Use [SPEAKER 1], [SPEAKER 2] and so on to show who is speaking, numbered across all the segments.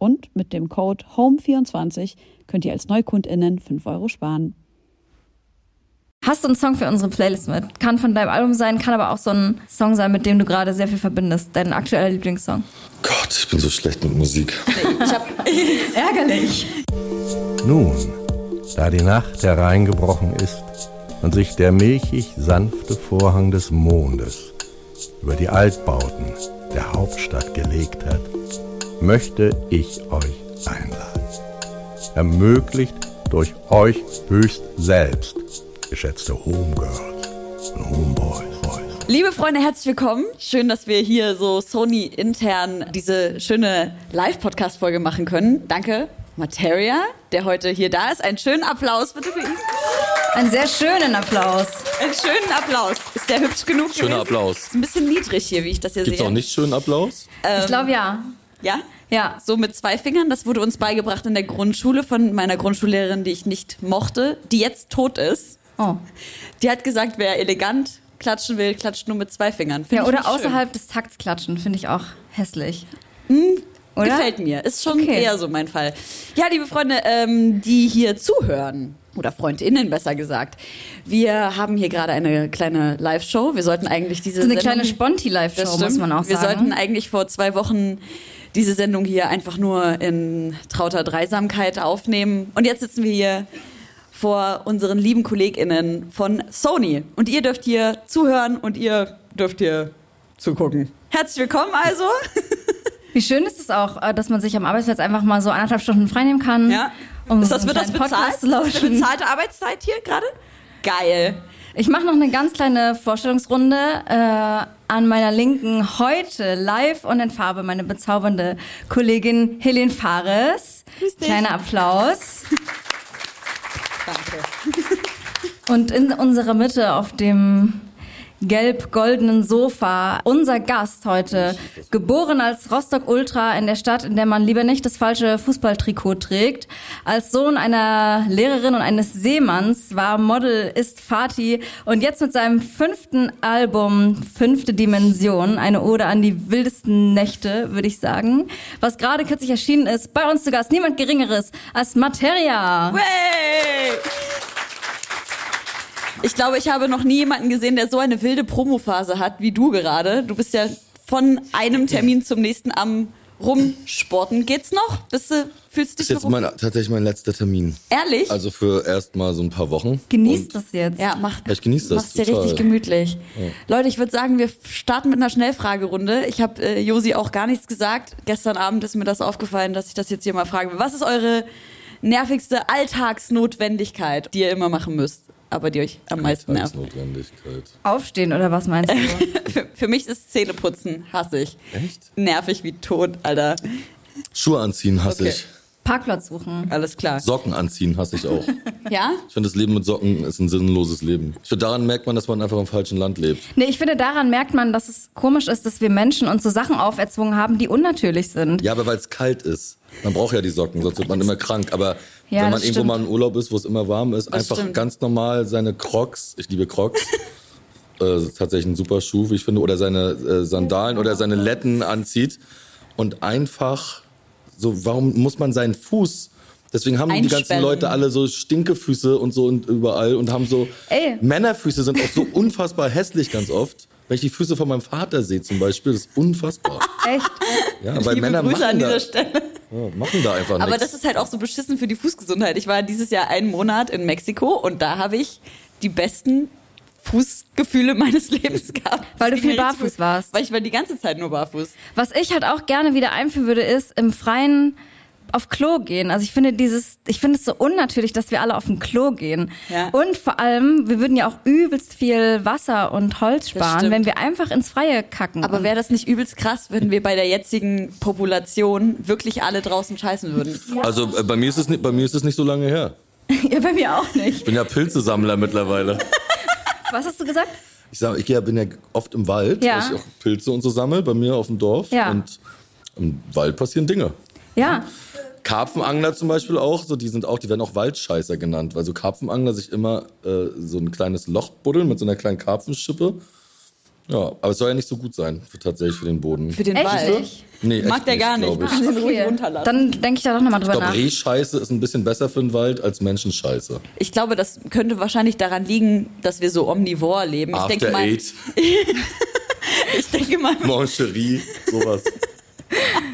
[SPEAKER 1] Und mit dem Code HOME24 könnt ihr als NeukundInnen 5 Euro sparen.
[SPEAKER 2] Hast du einen Song für unsere Playlist mit? Kann von deinem Album sein, kann aber auch so ein Song sein, mit dem du gerade sehr viel verbindest. Dein aktueller Lieblingssong.
[SPEAKER 3] Gott, ich bin so schlecht mit Musik.
[SPEAKER 2] Ich hab ärgerlich.
[SPEAKER 4] Nun, da die Nacht hereingebrochen ist und sich der milchig sanfte Vorhang des Mondes über die Altbauten der Hauptstadt gelegt hat, möchte ich euch einladen. Ermöglicht durch euch höchst selbst, geschätzte Homegirls und Homeboys.
[SPEAKER 1] Liebe Freunde, herzlich willkommen. Schön, dass wir hier so Sony intern diese schöne Live-Podcast-Folge machen können. Danke, Materia, der heute hier da ist. Einen schönen Applaus bitte für ihn.
[SPEAKER 2] Einen sehr schönen Applaus.
[SPEAKER 1] Einen schönen Applaus. Ist der hübsch genug?
[SPEAKER 3] Schöner
[SPEAKER 1] gewesen?
[SPEAKER 3] Applaus.
[SPEAKER 1] Ist ein bisschen niedrig hier, wie ich das hier
[SPEAKER 3] Gibt's
[SPEAKER 1] sehe.
[SPEAKER 3] auch nicht schönen Applaus?
[SPEAKER 2] ich glaube ja.
[SPEAKER 1] Ja?
[SPEAKER 2] Ja.
[SPEAKER 1] So mit zwei Fingern. Das wurde uns beigebracht in der Grundschule von meiner Grundschullehrerin, die ich nicht mochte, die jetzt tot ist.
[SPEAKER 2] Oh.
[SPEAKER 1] Die hat gesagt, wer elegant klatschen will, klatscht nur mit zwei Fingern. Find
[SPEAKER 2] Ja, oder
[SPEAKER 1] nicht schön.
[SPEAKER 2] außerhalb des Takts klatschen, finde ich auch hässlich. Oder?
[SPEAKER 1] Gefällt mir. Ist schon
[SPEAKER 2] Okay.
[SPEAKER 1] eher so mein Fall. Ja, liebe Freunde, ähm, die hier zuhören, oder FreundInnen besser gesagt, wir haben hier gerade eine kleine Live-Show. Wir sollten eigentlich diese
[SPEAKER 2] So eine
[SPEAKER 1] Sendung-
[SPEAKER 2] kleine
[SPEAKER 1] Das
[SPEAKER 2] Sponti-Live-Show, muss man auch
[SPEAKER 1] Wir
[SPEAKER 2] sagen.
[SPEAKER 1] sollten eigentlich vor zwei Wochen diese Sendung hier einfach nur in trauter Dreisamkeit aufnehmen. Und jetzt sitzen wir hier vor unseren lieben KollegInnen von Sony. Und ihr dürft hier zuhören und ihr dürft hier zugucken. Herzlich willkommen also.
[SPEAKER 2] Wie schön ist es auch, äh, dass man sich am Arbeitsplatz einfach mal so anderthalb Stunden freinehmen kann.
[SPEAKER 1] Ja.
[SPEAKER 2] Um
[SPEAKER 1] ist das, wird das bezahlt? Ist das eine bezahlte Arbeitszeit hier gerade? Geil.
[SPEAKER 2] Ich mache noch eine ganz kleine Vorstellungsrunde. Äh, an meiner Linken heute live und in Farbe meine bezaubernde Kollegin Helene Fares.
[SPEAKER 1] Grüß dich.
[SPEAKER 2] Kleiner Applaus.
[SPEAKER 1] Danke.
[SPEAKER 2] Und in unserer Mitte auf dem gelb-goldenen Sofa unser Gast heute, geboren als Rostock Ultra in der Stadt, in der man lieber nicht das falsche Fußballtrikot trägt. Als Sohn einer Lehrerin und eines Seemanns war Model, ist Fatih und jetzt mit seinem fünften Album Fünfte Dimension, eine Ode an die wildesten Nächte, würde ich sagen, was gerade kürzlich erschienen ist. Bei uns zu Gast niemand Geringeres als Materia.
[SPEAKER 1] Hey! Ich glaube, ich habe noch nie jemanden gesehen, der so eine wilde Promophase hat wie du gerade. Du bist ja von einem Termin zum nächsten am Rumsporten. Geht's noch? Bist du, fühlst du
[SPEAKER 3] Das
[SPEAKER 1] dich
[SPEAKER 3] ist
[SPEAKER 1] noch
[SPEAKER 3] jetzt mein, tatsächlich mein letzter Termin.
[SPEAKER 1] Ehrlich?
[SPEAKER 3] Also für erst mal so ein paar Wochen.
[SPEAKER 2] Genießt
[SPEAKER 3] Und
[SPEAKER 2] das jetzt.
[SPEAKER 1] ja, mach,
[SPEAKER 3] ich genieß das
[SPEAKER 1] Mach's dir
[SPEAKER 3] total.
[SPEAKER 1] richtig gemütlich. Leute, ich würde sagen, wir starten mit einer Schnellfragerunde. Ich habe äh, Josi auch gar nichts gesagt. Gestern Abend ist mir das aufgefallen, dass ich das jetzt hier mal fragen will. Was ist eure nervigste Alltagsnotwendigkeit, die ihr immer machen müsst, aber die euch am meisten nervt?
[SPEAKER 3] Notwendigkeit.
[SPEAKER 2] Aufstehen oder was meinst du?
[SPEAKER 1] Für, für mich ist Zähneputzen, hasse ich.
[SPEAKER 3] Echt?
[SPEAKER 1] Nervig wie tot, Alter.
[SPEAKER 3] Schuhe anziehen hasse
[SPEAKER 1] Okay.
[SPEAKER 3] ich.
[SPEAKER 2] Parkplatz suchen.
[SPEAKER 1] Alles klar.
[SPEAKER 3] Socken anziehen hasse ich auch.
[SPEAKER 1] Ja?
[SPEAKER 3] Ich finde, das Leben mit Socken ist ein sinnloses Leben. Ich finde, daran merkt man, dass man einfach im falschen Land lebt.
[SPEAKER 2] Nee, ich finde, daran merkt man, dass es komisch ist, dass wir Menschen uns so Sachen auferzwungen haben, die unnatürlich sind.
[SPEAKER 3] Ja, aber weil es kalt ist. Man braucht ja die Socken, sonst wird man immer krank. Aber
[SPEAKER 2] Ja,
[SPEAKER 3] wenn man
[SPEAKER 2] das
[SPEAKER 3] irgendwo
[SPEAKER 2] stimmt.
[SPEAKER 3] mal im Urlaub ist, wo es immer warm ist, einfach
[SPEAKER 1] stimmt.
[SPEAKER 3] ganz normal seine Crocs, ich liebe Crocs, äh, tatsächlich ein super Schuh, wie ich finde, oder seine äh, Sandalen oder seine Letten anzieht und einfach so, warum muss man seinen Fuß Deswegen haben die ganzen. Leute alle so Stinkefüße und so und überall und haben so
[SPEAKER 2] Ey.
[SPEAKER 3] Männerfüße sind auch so unfassbar hässlich ganz oft. Wenn ich die Füße von meinem Vater sehe zum Beispiel, das ist unfassbar.
[SPEAKER 2] Echt?
[SPEAKER 3] Ja, weil
[SPEAKER 1] Liebe
[SPEAKER 3] Männer
[SPEAKER 1] Grüße
[SPEAKER 3] machen
[SPEAKER 1] an dieser
[SPEAKER 3] das.
[SPEAKER 1] Stelle.
[SPEAKER 3] Ja, machen da einfach
[SPEAKER 1] Aber
[SPEAKER 3] nichts.
[SPEAKER 1] das ist halt auch so beschissen für die Fußgesundheit. Ich war dieses Jahr einen Monat in Mexiko und da habe ich die besten Fußgefühle meines Lebens gehabt.
[SPEAKER 2] Weil du viel barfuß warst.
[SPEAKER 1] Weil ich war die ganze Zeit nur barfuß.
[SPEAKER 2] Was ich halt auch gerne wieder einführen würde, ist im Freien auf Klo gehen. Also ich finde dieses, ich finde es so unnatürlich, dass wir alle auf ein Klo gehen.
[SPEAKER 1] Ja.
[SPEAKER 2] Und vor allem, wir würden ja auch übelst viel Wasser und Holz sparen, wenn wir einfach ins Freie kacken.
[SPEAKER 1] Aber wäre das nicht übelst krass, wenn wir bei der jetzigen Population wirklich alle draußen scheißen würden?
[SPEAKER 3] Also äh, bei mir, ist es nicht, bei mir ist es nicht so lange her.
[SPEAKER 2] ja, bei mir auch nicht.
[SPEAKER 3] Ich bin ja Pilzesammler mittlerweile.
[SPEAKER 2] Was hast du gesagt?
[SPEAKER 3] Ich sag, ich bin ja oft im Wald,
[SPEAKER 2] Ja.
[SPEAKER 3] weil ich auch Pilze und so sammel bei mir auf dem Dorf.
[SPEAKER 2] Ja.
[SPEAKER 3] Und im Wald passieren Dinge.
[SPEAKER 2] Ja.
[SPEAKER 3] Karpfenangler zum Beispiel auch, so die sind auch, die werden auch Waldscheißer genannt, weil so Karpfenangler sich immer äh, so ein kleines Loch buddeln mit so einer kleinen Karpfenschippe. Ja, aber es soll ja nicht so gut sein, für, tatsächlich für den Boden.
[SPEAKER 1] Für den
[SPEAKER 2] Echt
[SPEAKER 1] Wald.
[SPEAKER 2] nicht?
[SPEAKER 3] Nee,
[SPEAKER 1] Mag der gar nicht.
[SPEAKER 3] glaub Ich,
[SPEAKER 1] den ruhig runterlassen.
[SPEAKER 2] Dann denke ich da doch nochmal
[SPEAKER 3] ich
[SPEAKER 2] drüber
[SPEAKER 3] glaube,
[SPEAKER 2] nach.
[SPEAKER 3] Rehscheiße ist ein bisschen besser für den Wald als Menschenscheiße.
[SPEAKER 1] Ich glaube, das könnte wahrscheinlich daran liegen, dass wir so omnivor leben. Ich
[SPEAKER 3] After
[SPEAKER 1] denke mal,
[SPEAKER 3] Eight,
[SPEAKER 1] ich denke mal,
[SPEAKER 3] Mancherie, sowas.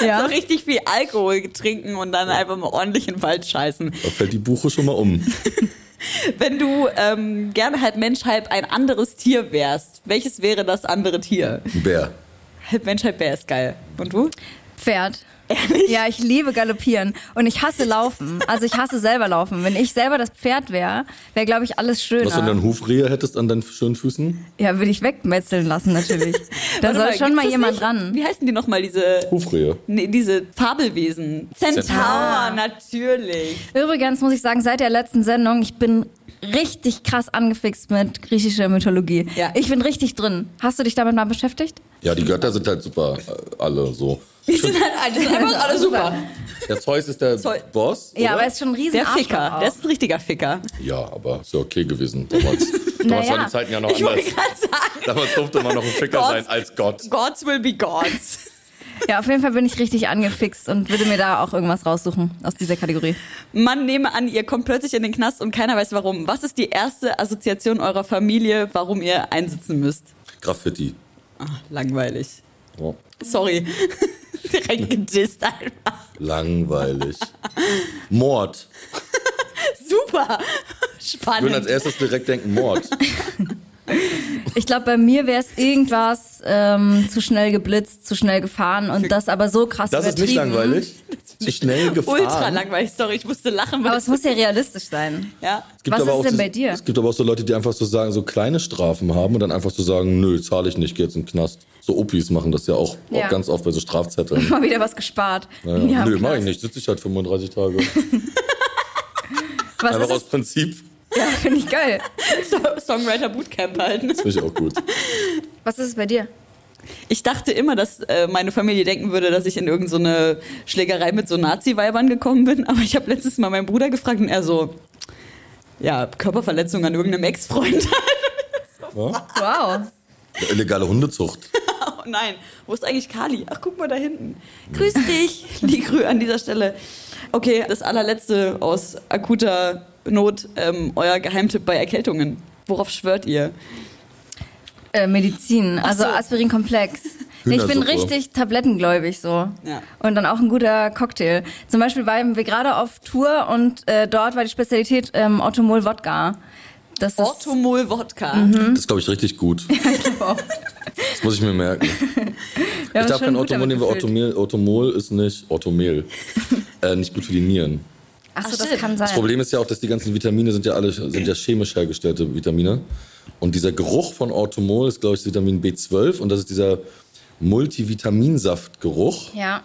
[SPEAKER 1] so richtig viel Alkohol trinken und dann einfach mal ordentlich in den Wald scheißen.
[SPEAKER 3] Da fällt die Buche schon mal um.
[SPEAKER 1] Wenn du ähm, gerne halb Mensch, halb ein anderes Tier wärst, welches wäre das andere Tier?
[SPEAKER 3] Ein Bär.
[SPEAKER 1] Halb Mensch, halb Bär ist geil. Und du?
[SPEAKER 2] Pferd. Ja, ich liebe Galoppieren und ich hasse Laufen. Also ich hasse selber Laufen. Wenn ich selber das Pferd wäre, wäre, glaube ich, alles
[SPEAKER 3] Was, wenn du einen Hufrehe hättest an deinen schönen Füßen?
[SPEAKER 2] Ja, würde ich wegmetzeln lassen, natürlich. Da soll
[SPEAKER 1] mal,
[SPEAKER 2] schon mal jemand
[SPEAKER 1] nicht?
[SPEAKER 2] dran.
[SPEAKER 1] Wie heißen die nochmal, diese,
[SPEAKER 3] Hufrehe.
[SPEAKER 1] nee, diese Fabelwesen? Centaur,
[SPEAKER 3] Centaur.
[SPEAKER 1] natürlich.
[SPEAKER 2] Übrigens muss ich sagen, seit der letzten Sendung, ich bin richtig krass angefixt mit griechischer Mythologie.
[SPEAKER 1] Ja.
[SPEAKER 2] Ich bin richtig drin. Hast du dich damit mal beschäftigt?
[SPEAKER 3] Ja, die Götter sind halt super, äh, alle so.
[SPEAKER 1] Die sind halt die sind einfach alle super.
[SPEAKER 3] Der Zeus ist der
[SPEAKER 1] Zeus.
[SPEAKER 3] Boss.
[SPEAKER 2] Ja,
[SPEAKER 3] oder?
[SPEAKER 2] aber er ist schon ein riesen
[SPEAKER 1] Der
[SPEAKER 2] Arschloch
[SPEAKER 1] Ficker,
[SPEAKER 2] auch.
[SPEAKER 1] der ist ein richtiger Ficker.
[SPEAKER 3] Ja, aber ist ja okay gewesen damals. damals
[SPEAKER 2] Naja.
[SPEAKER 3] waren die Zeiten ja noch
[SPEAKER 1] Ich wollte
[SPEAKER 3] anders.
[SPEAKER 1] gerade sagen,
[SPEAKER 3] Damals durfte man noch ein Ficker
[SPEAKER 1] Gott.
[SPEAKER 3] sein als Gott.
[SPEAKER 1] Gods will be gods.
[SPEAKER 2] Ja, auf jeden Fall bin ich richtig angefixt und würde mir da auch irgendwas raussuchen aus dieser Kategorie.
[SPEAKER 1] Man nehme an, ihr kommt plötzlich in den Knast und keiner weiß warum. Was ist die erste Assoziation eurer Familie, warum ihr einsitzen müsst?
[SPEAKER 3] Graffiti.
[SPEAKER 1] Ah, langweilig.
[SPEAKER 3] Ja.
[SPEAKER 1] Sorry. Direkt gedisst einfach.
[SPEAKER 3] Langweilig. Mord.
[SPEAKER 1] Super.
[SPEAKER 3] Ich würde als
[SPEAKER 1] Spannend.
[SPEAKER 3] erstes direkt denken, Mord.
[SPEAKER 2] Ich glaube, bei mir wäre es irgendwas ähm, zu schnell geblitzt, zu schnell gefahren und das aber so krass
[SPEAKER 3] Das ist nicht langweilig. Zu schnell gefahren.
[SPEAKER 1] Ultra langweilig. Sorry, ich musste lachen. weil
[SPEAKER 2] Aber es muss ja realistisch sein.
[SPEAKER 1] ja.
[SPEAKER 2] Was ist denn
[SPEAKER 3] so,
[SPEAKER 2] bei dir?
[SPEAKER 3] Es gibt aber auch so Leute, die einfach so sagen, so kleine Strafen haben und dann einfach so sagen, nö, zahle ich nicht, geh jetzt in den Knast. So Opis machen das ja auch,
[SPEAKER 2] Ja.
[SPEAKER 3] auch ganz oft bei so Strafzetteln.
[SPEAKER 2] Mal wieder was gespart.
[SPEAKER 3] Naja.
[SPEAKER 2] Ja,
[SPEAKER 3] nö, mach ich nicht, sitze ich halt 35 Tage. Einfach aus? Prinzip.
[SPEAKER 2] Ja, finde ich geil.
[SPEAKER 1] So, Songwriter Bootcamp halten.
[SPEAKER 3] Finde ich auch gut.
[SPEAKER 2] Was ist es bei dir?
[SPEAKER 1] Ich dachte immer, dass äh, meine Familie denken würde, dass ich in irgendeine Schlägerei mit so Nazi-Weibern gekommen bin. Aber ich habe letztes Mal meinen Bruder gefragt und er so, ja, Körperverletzung an irgendeinem Ex-Freund.
[SPEAKER 2] Wow.
[SPEAKER 3] Illegale Hundezucht.
[SPEAKER 1] oh nein, wo ist eigentlich Kali? Ach, guck mal da hinten. Grüß dich, Ligrü an dieser Stelle. Okay, das allerletzte aus akuter Not, ähm, euer Geheimtipp bei Erkältungen. Worauf schwört ihr?
[SPEAKER 2] Äh, Medizin, also
[SPEAKER 1] so.
[SPEAKER 2] Aspirin-Komplex. Nee, ich bin richtig tablettengläubig so.
[SPEAKER 1] Ja.
[SPEAKER 2] Und dann auch ein guter Cocktail. Zum Beispiel waren wir gerade auf Tour und äh, dort war die Spezialität ähm, Orthomol Wodka. Das ist
[SPEAKER 1] Orthomol Wodka.
[SPEAKER 3] Das ist, glaube ich, richtig gut. Das muss ich mir merken. Ich darf kein Orthomol nehmen, weil Orthomol ist nicht, Orthomel, äh, nicht gut für die Nieren.
[SPEAKER 2] Ach so, das
[SPEAKER 1] stimmt.
[SPEAKER 2] kann sein.
[SPEAKER 3] Das Problem ist ja auch, dass die ganzen Vitamine sind ja alle sind ja chemisch hergestellte Vitamine. Und dieser Geruch von Orthomol ist, glaube ich, das Vitamin B12 und das ist dieser Multivitaminsaftgeruch.
[SPEAKER 2] Ja.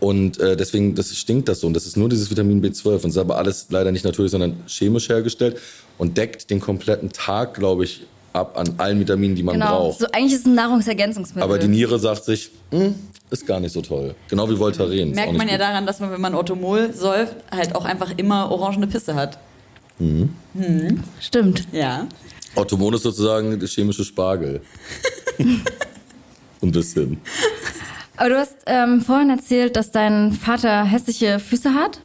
[SPEAKER 3] Und äh, deswegen das stinkt das so. Und das ist nur dieses Vitamin B12. Und das ist aber alles leider nicht natürlich, sondern chemisch hergestellt und deckt den kompletten Tag, glaube ich, ab an allen Vitaminen, die man
[SPEAKER 2] Genau.
[SPEAKER 3] braucht.
[SPEAKER 2] So, eigentlich ist es ein Nahrungsergänzungsmittel.
[SPEAKER 3] Aber die Niere sagt sich, "Hm, ist gar nicht so toll. Genau wie Voltaren.
[SPEAKER 1] Merkt man ja
[SPEAKER 3] gut.
[SPEAKER 1] daran, dass man, wenn man Orthomol säuft, halt auch einfach immer orangene Pisse hat.
[SPEAKER 2] Stimmt.
[SPEAKER 1] Ja.
[SPEAKER 3] Orthomol ist sozusagen der chemische Spargel. Ein bisschen.
[SPEAKER 2] Aber du hast ähm, vorhin erzählt, dass dein Vater hässliche Füße hat.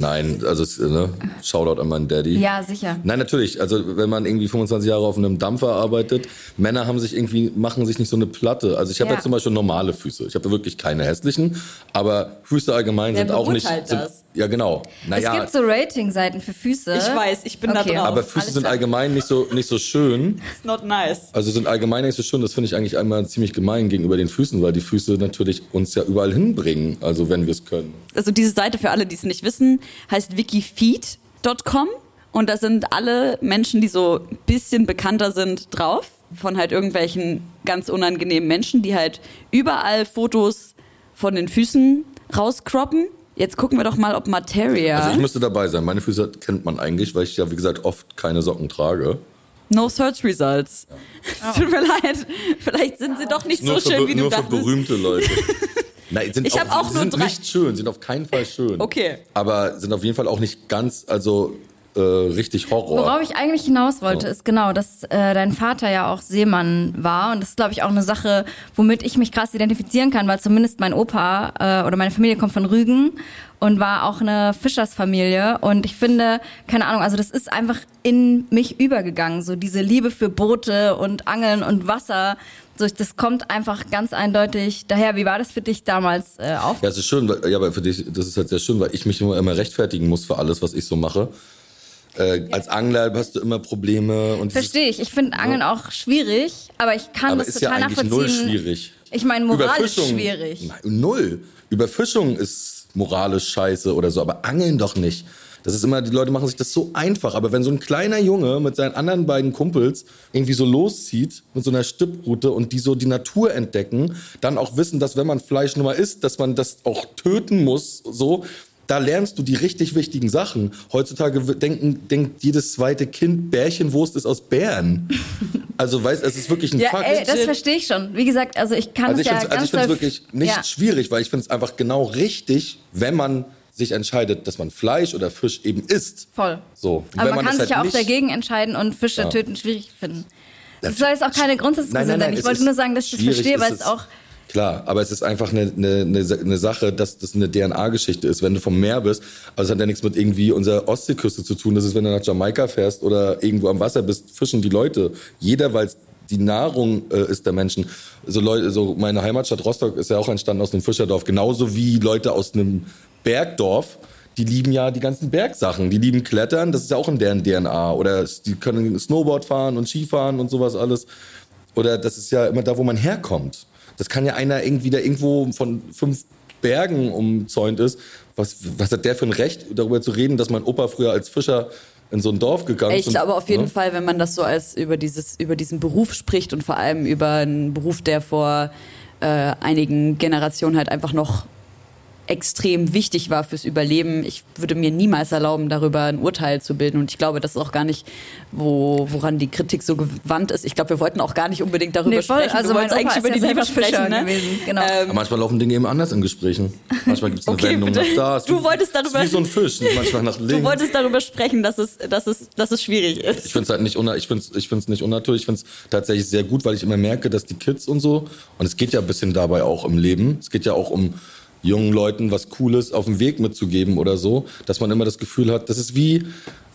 [SPEAKER 3] Nein, also es, ne, Shoutout an meinen Daddy.
[SPEAKER 2] Ja, sicher.
[SPEAKER 3] Nein, natürlich. Also wenn man irgendwie 25 Jahre auf einem Dampfer arbeitet, Männer haben sich irgendwie machen sich nicht so eine Platte. Also ich habe
[SPEAKER 2] Ja.
[SPEAKER 3] ja. zum Beispiel normale Füße. Ich habe wirklich keine hässlichen, aber Füße allgemein
[SPEAKER 1] Wer
[SPEAKER 3] sind auch nicht.
[SPEAKER 1] beurteilt
[SPEAKER 3] Sind,
[SPEAKER 1] das?
[SPEAKER 3] ja, genau.
[SPEAKER 2] Es
[SPEAKER 3] Naja,
[SPEAKER 2] gibt so Rating-Seiten für Füße.
[SPEAKER 1] Ich weiß, ich bin
[SPEAKER 2] Okay.
[SPEAKER 1] da drauf.
[SPEAKER 3] aber Füße
[SPEAKER 1] Alles
[SPEAKER 3] sind
[SPEAKER 1] klar.
[SPEAKER 3] allgemein nicht so nicht so schön.
[SPEAKER 1] It's not nice.
[SPEAKER 3] Also sind allgemein nicht so schön. Das finde ich eigentlich einmal ziemlich gemein gegenüber den Füßen, weil die Füße natürlich uns ja überall hinbringen. Also wenn wir es können.
[SPEAKER 1] Also diese Seite für alle, die es nicht wissen, heißt wikifeed.com und da sind alle Menschen, die so ein bisschen bekannter sind, drauf. Von halt irgendwelchen ganz unangenehmen Menschen, die halt überall Fotos von den Füßen rauscroppen. Jetzt gucken wir doch mal, ob Materia.
[SPEAKER 3] Also ich müsste dabei sein. Meine Füße kennt man eigentlich, weil ich ja wie gesagt oft keine Socken trage.
[SPEAKER 1] no Search Results. Es Tut mir leid. Vielleicht sind sie doch nicht so
[SPEAKER 3] nur
[SPEAKER 1] schön,
[SPEAKER 3] für,
[SPEAKER 1] wie du
[SPEAKER 3] nur für
[SPEAKER 1] dachtest.
[SPEAKER 3] berühmte Leute. Nein, sind
[SPEAKER 1] Ich hab auch nur
[SPEAKER 3] sind
[SPEAKER 1] drei-
[SPEAKER 3] nicht schön, sind auf keinen Fall schön.
[SPEAKER 1] Okay.
[SPEAKER 3] Aber sind auf jeden Fall auch nicht ganz, also äh, richtig Horror.
[SPEAKER 2] Worauf ich eigentlich hinaus wollte, ist genau, dass äh, dein Vater ja auch Seemann war. Und das ist, glaube ich, auch eine Sache, womit ich mich krass identifizieren kann, weil zumindest mein Opa äh, oder meine Familie kommt von Rügen und war auch eine Fischersfamilie. Und ich finde, keine Ahnung, also das ist einfach in mich übergegangen. So diese Liebe für Boote und Angeln und Wasser. So, das kommt einfach ganz eindeutig daher. Wie war das für dich damals äh, auf?
[SPEAKER 3] Ja, es ist schön, weil, ja, aber für dich, das ist halt sehr schön, weil ich mich immer, immer rechtfertigen muss für alles, was ich so mache. Äh, Als Angler hast du immer Probleme und
[SPEAKER 2] Verstehe ich. Ich finde Angeln auch schwierig, aber ich kann
[SPEAKER 3] aber
[SPEAKER 2] das
[SPEAKER 3] ist ja
[SPEAKER 2] total
[SPEAKER 3] eigentlich
[SPEAKER 2] nachvollziehen.
[SPEAKER 3] null schwierig.
[SPEAKER 2] Ich meine, moralisch schwierig.
[SPEAKER 3] Nein, Null. Überfischung ist moralisch scheiße oder so, aber Angeln doch nicht. Das ist immer, die Leute machen sich das so einfach. Aber wenn so ein kleiner Junge mit seinen anderen beiden Kumpels irgendwie so loszieht mit so einer Stipprute und die so die Natur entdecken, dann auch wissen, dass wenn man Fleisch nur mal isst, dass man das auch töten muss, so. Da lernst du die richtig wichtigen Sachen. Heutzutage denken, denkt jedes zweite Kind, Bärchenwurst ist aus Bären. Also, weißt, es ist wirklich ein
[SPEAKER 2] Ja,
[SPEAKER 3] Fakt.
[SPEAKER 2] ey, das verstehe ich schon. Wie gesagt, also ich kann
[SPEAKER 3] Also
[SPEAKER 2] es
[SPEAKER 3] ich
[SPEAKER 2] ja
[SPEAKER 3] finde es
[SPEAKER 2] ganz
[SPEAKER 3] also ich find's
[SPEAKER 2] doll-
[SPEAKER 3] wirklich nicht
[SPEAKER 2] ja.
[SPEAKER 3] schwierig, weil ich finde es einfach genau richtig, wenn man sich entscheidet, dass man Fleisch oder Fisch eben isst.
[SPEAKER 2] Voll.
[SPEAKER 3] So. Und
[SPEAKER 2] Aber
[SPEAKER 3] wenn
[SPEAKER 2] man, kann sich ja
[SPEAKER 3] halt
[SPEAKER 2] auch
[SPEAKER 3] nicht-
[SPEAKER 2] dagegen entscheiden und Fische
[SPEAKER 3] Ja.
[SPEAKER 2] töten schwierig finden. Das soll jetzt auch keine Grundsatzdiskussion
[SPEAKER 3] Nein, nein, nein,
[SPEAKER 2] sein. Ich wollte nur sagen, dass ich das verstehe, weil es auch
[SPEAKER 3] Klar, aber es ist einfach eine, eine, eine, eine Sache, dass das eine DNA-Geschichte ist, wenn du vom Meer bist. Also es hat ja nichts mit irgendwie unserer Ostseeküste zu tun. Das ist, wenn du nach Jamaika fährst oder irgendwo am Wasser bist, fischen die Leute. Jeder, weil es die Nahrung äh, ist der Menschen. So Leute, so meine Heimatstadt Rostock ist ja auch entstanden aus einem Fischerdorf, genauso wie Leute aus einem Bergdorf. Die lieben ja die ganzen Bergsachen. Die lieben Klettern, das ist ja auch in deren DNA. Oder die können Snowboard fahren und Skifahren und sowas alles. Oder das ist ja immer da, wo man herkommt. Das kann ja einer irgendwie, der irgendwo von fünf Bergen umzäunt ist. Was, was hat der für ein Recht, darüber zu reden, dass mein Opa früher als Fischer in so ein Dorf gegangen ist?
[SPEAKER 1] Ich glaube auf jeden
[SPEAKER 3] ne?
[SPEAKER 1] Fall, wenn man das so als über dieses über diesen Beruf spricht und vor allem über einen Beruf, der vor äh, einigen Generationen halt einfach noch extrem wichtig war fürs Überleben. Ich würde mir niemals erlauben, darüber ein Urteil zu bilden. Und ich glaube, das ist auch gar nicht, wo, woran die Kritik so gewandt ist. Ich glaube, wir wollten auch gar nicht unbedingt darüber
[SPEAKER 2] Nee, voll.
[SPEAKER 1] sprechen.
[SPEAKER 2] Also
[SPEAKER 1] wir wollten eigentlich über die Liebe sprechen. Ne?
[SPEAKER 2] gewesen, genau.
[SPEAKER 1] Ähm,
[SPEAKER 3] manchmal laufen Dinge eben anders in Gesprächen. Manchmal gibt es eine
[SPEAKER 1] Okay,
[SPEAKER 3] Wendung
[SPEAKER 1] bitte.
[SPEAKER 3] nach da. ist
[SPEAKER 1] Du
[SPEAKER 3] wie-
[SPEAKER 1] wolltest darüber-
[SPEAKER 3] Wie so ein Fisch, manchmal nach links.
[SPEAKER 1] du wolltest darüber sprechen, dass es, dass es, dass es schwierig ist.
[SPEAKER 3] Ich finde es halt nicht, ich find's, ich find's nicht unnatürlich. Ich finde es tatsächlich sehr gut, weil ich immer merke, dass die Kids und so, und es geht ja ein bisschen dabei auch im Leben, es geht ja auch um jungen Leuten was Cooles auf dem Weg mitzugeben oder so, dass man immer das Gefühl hat, das ist wie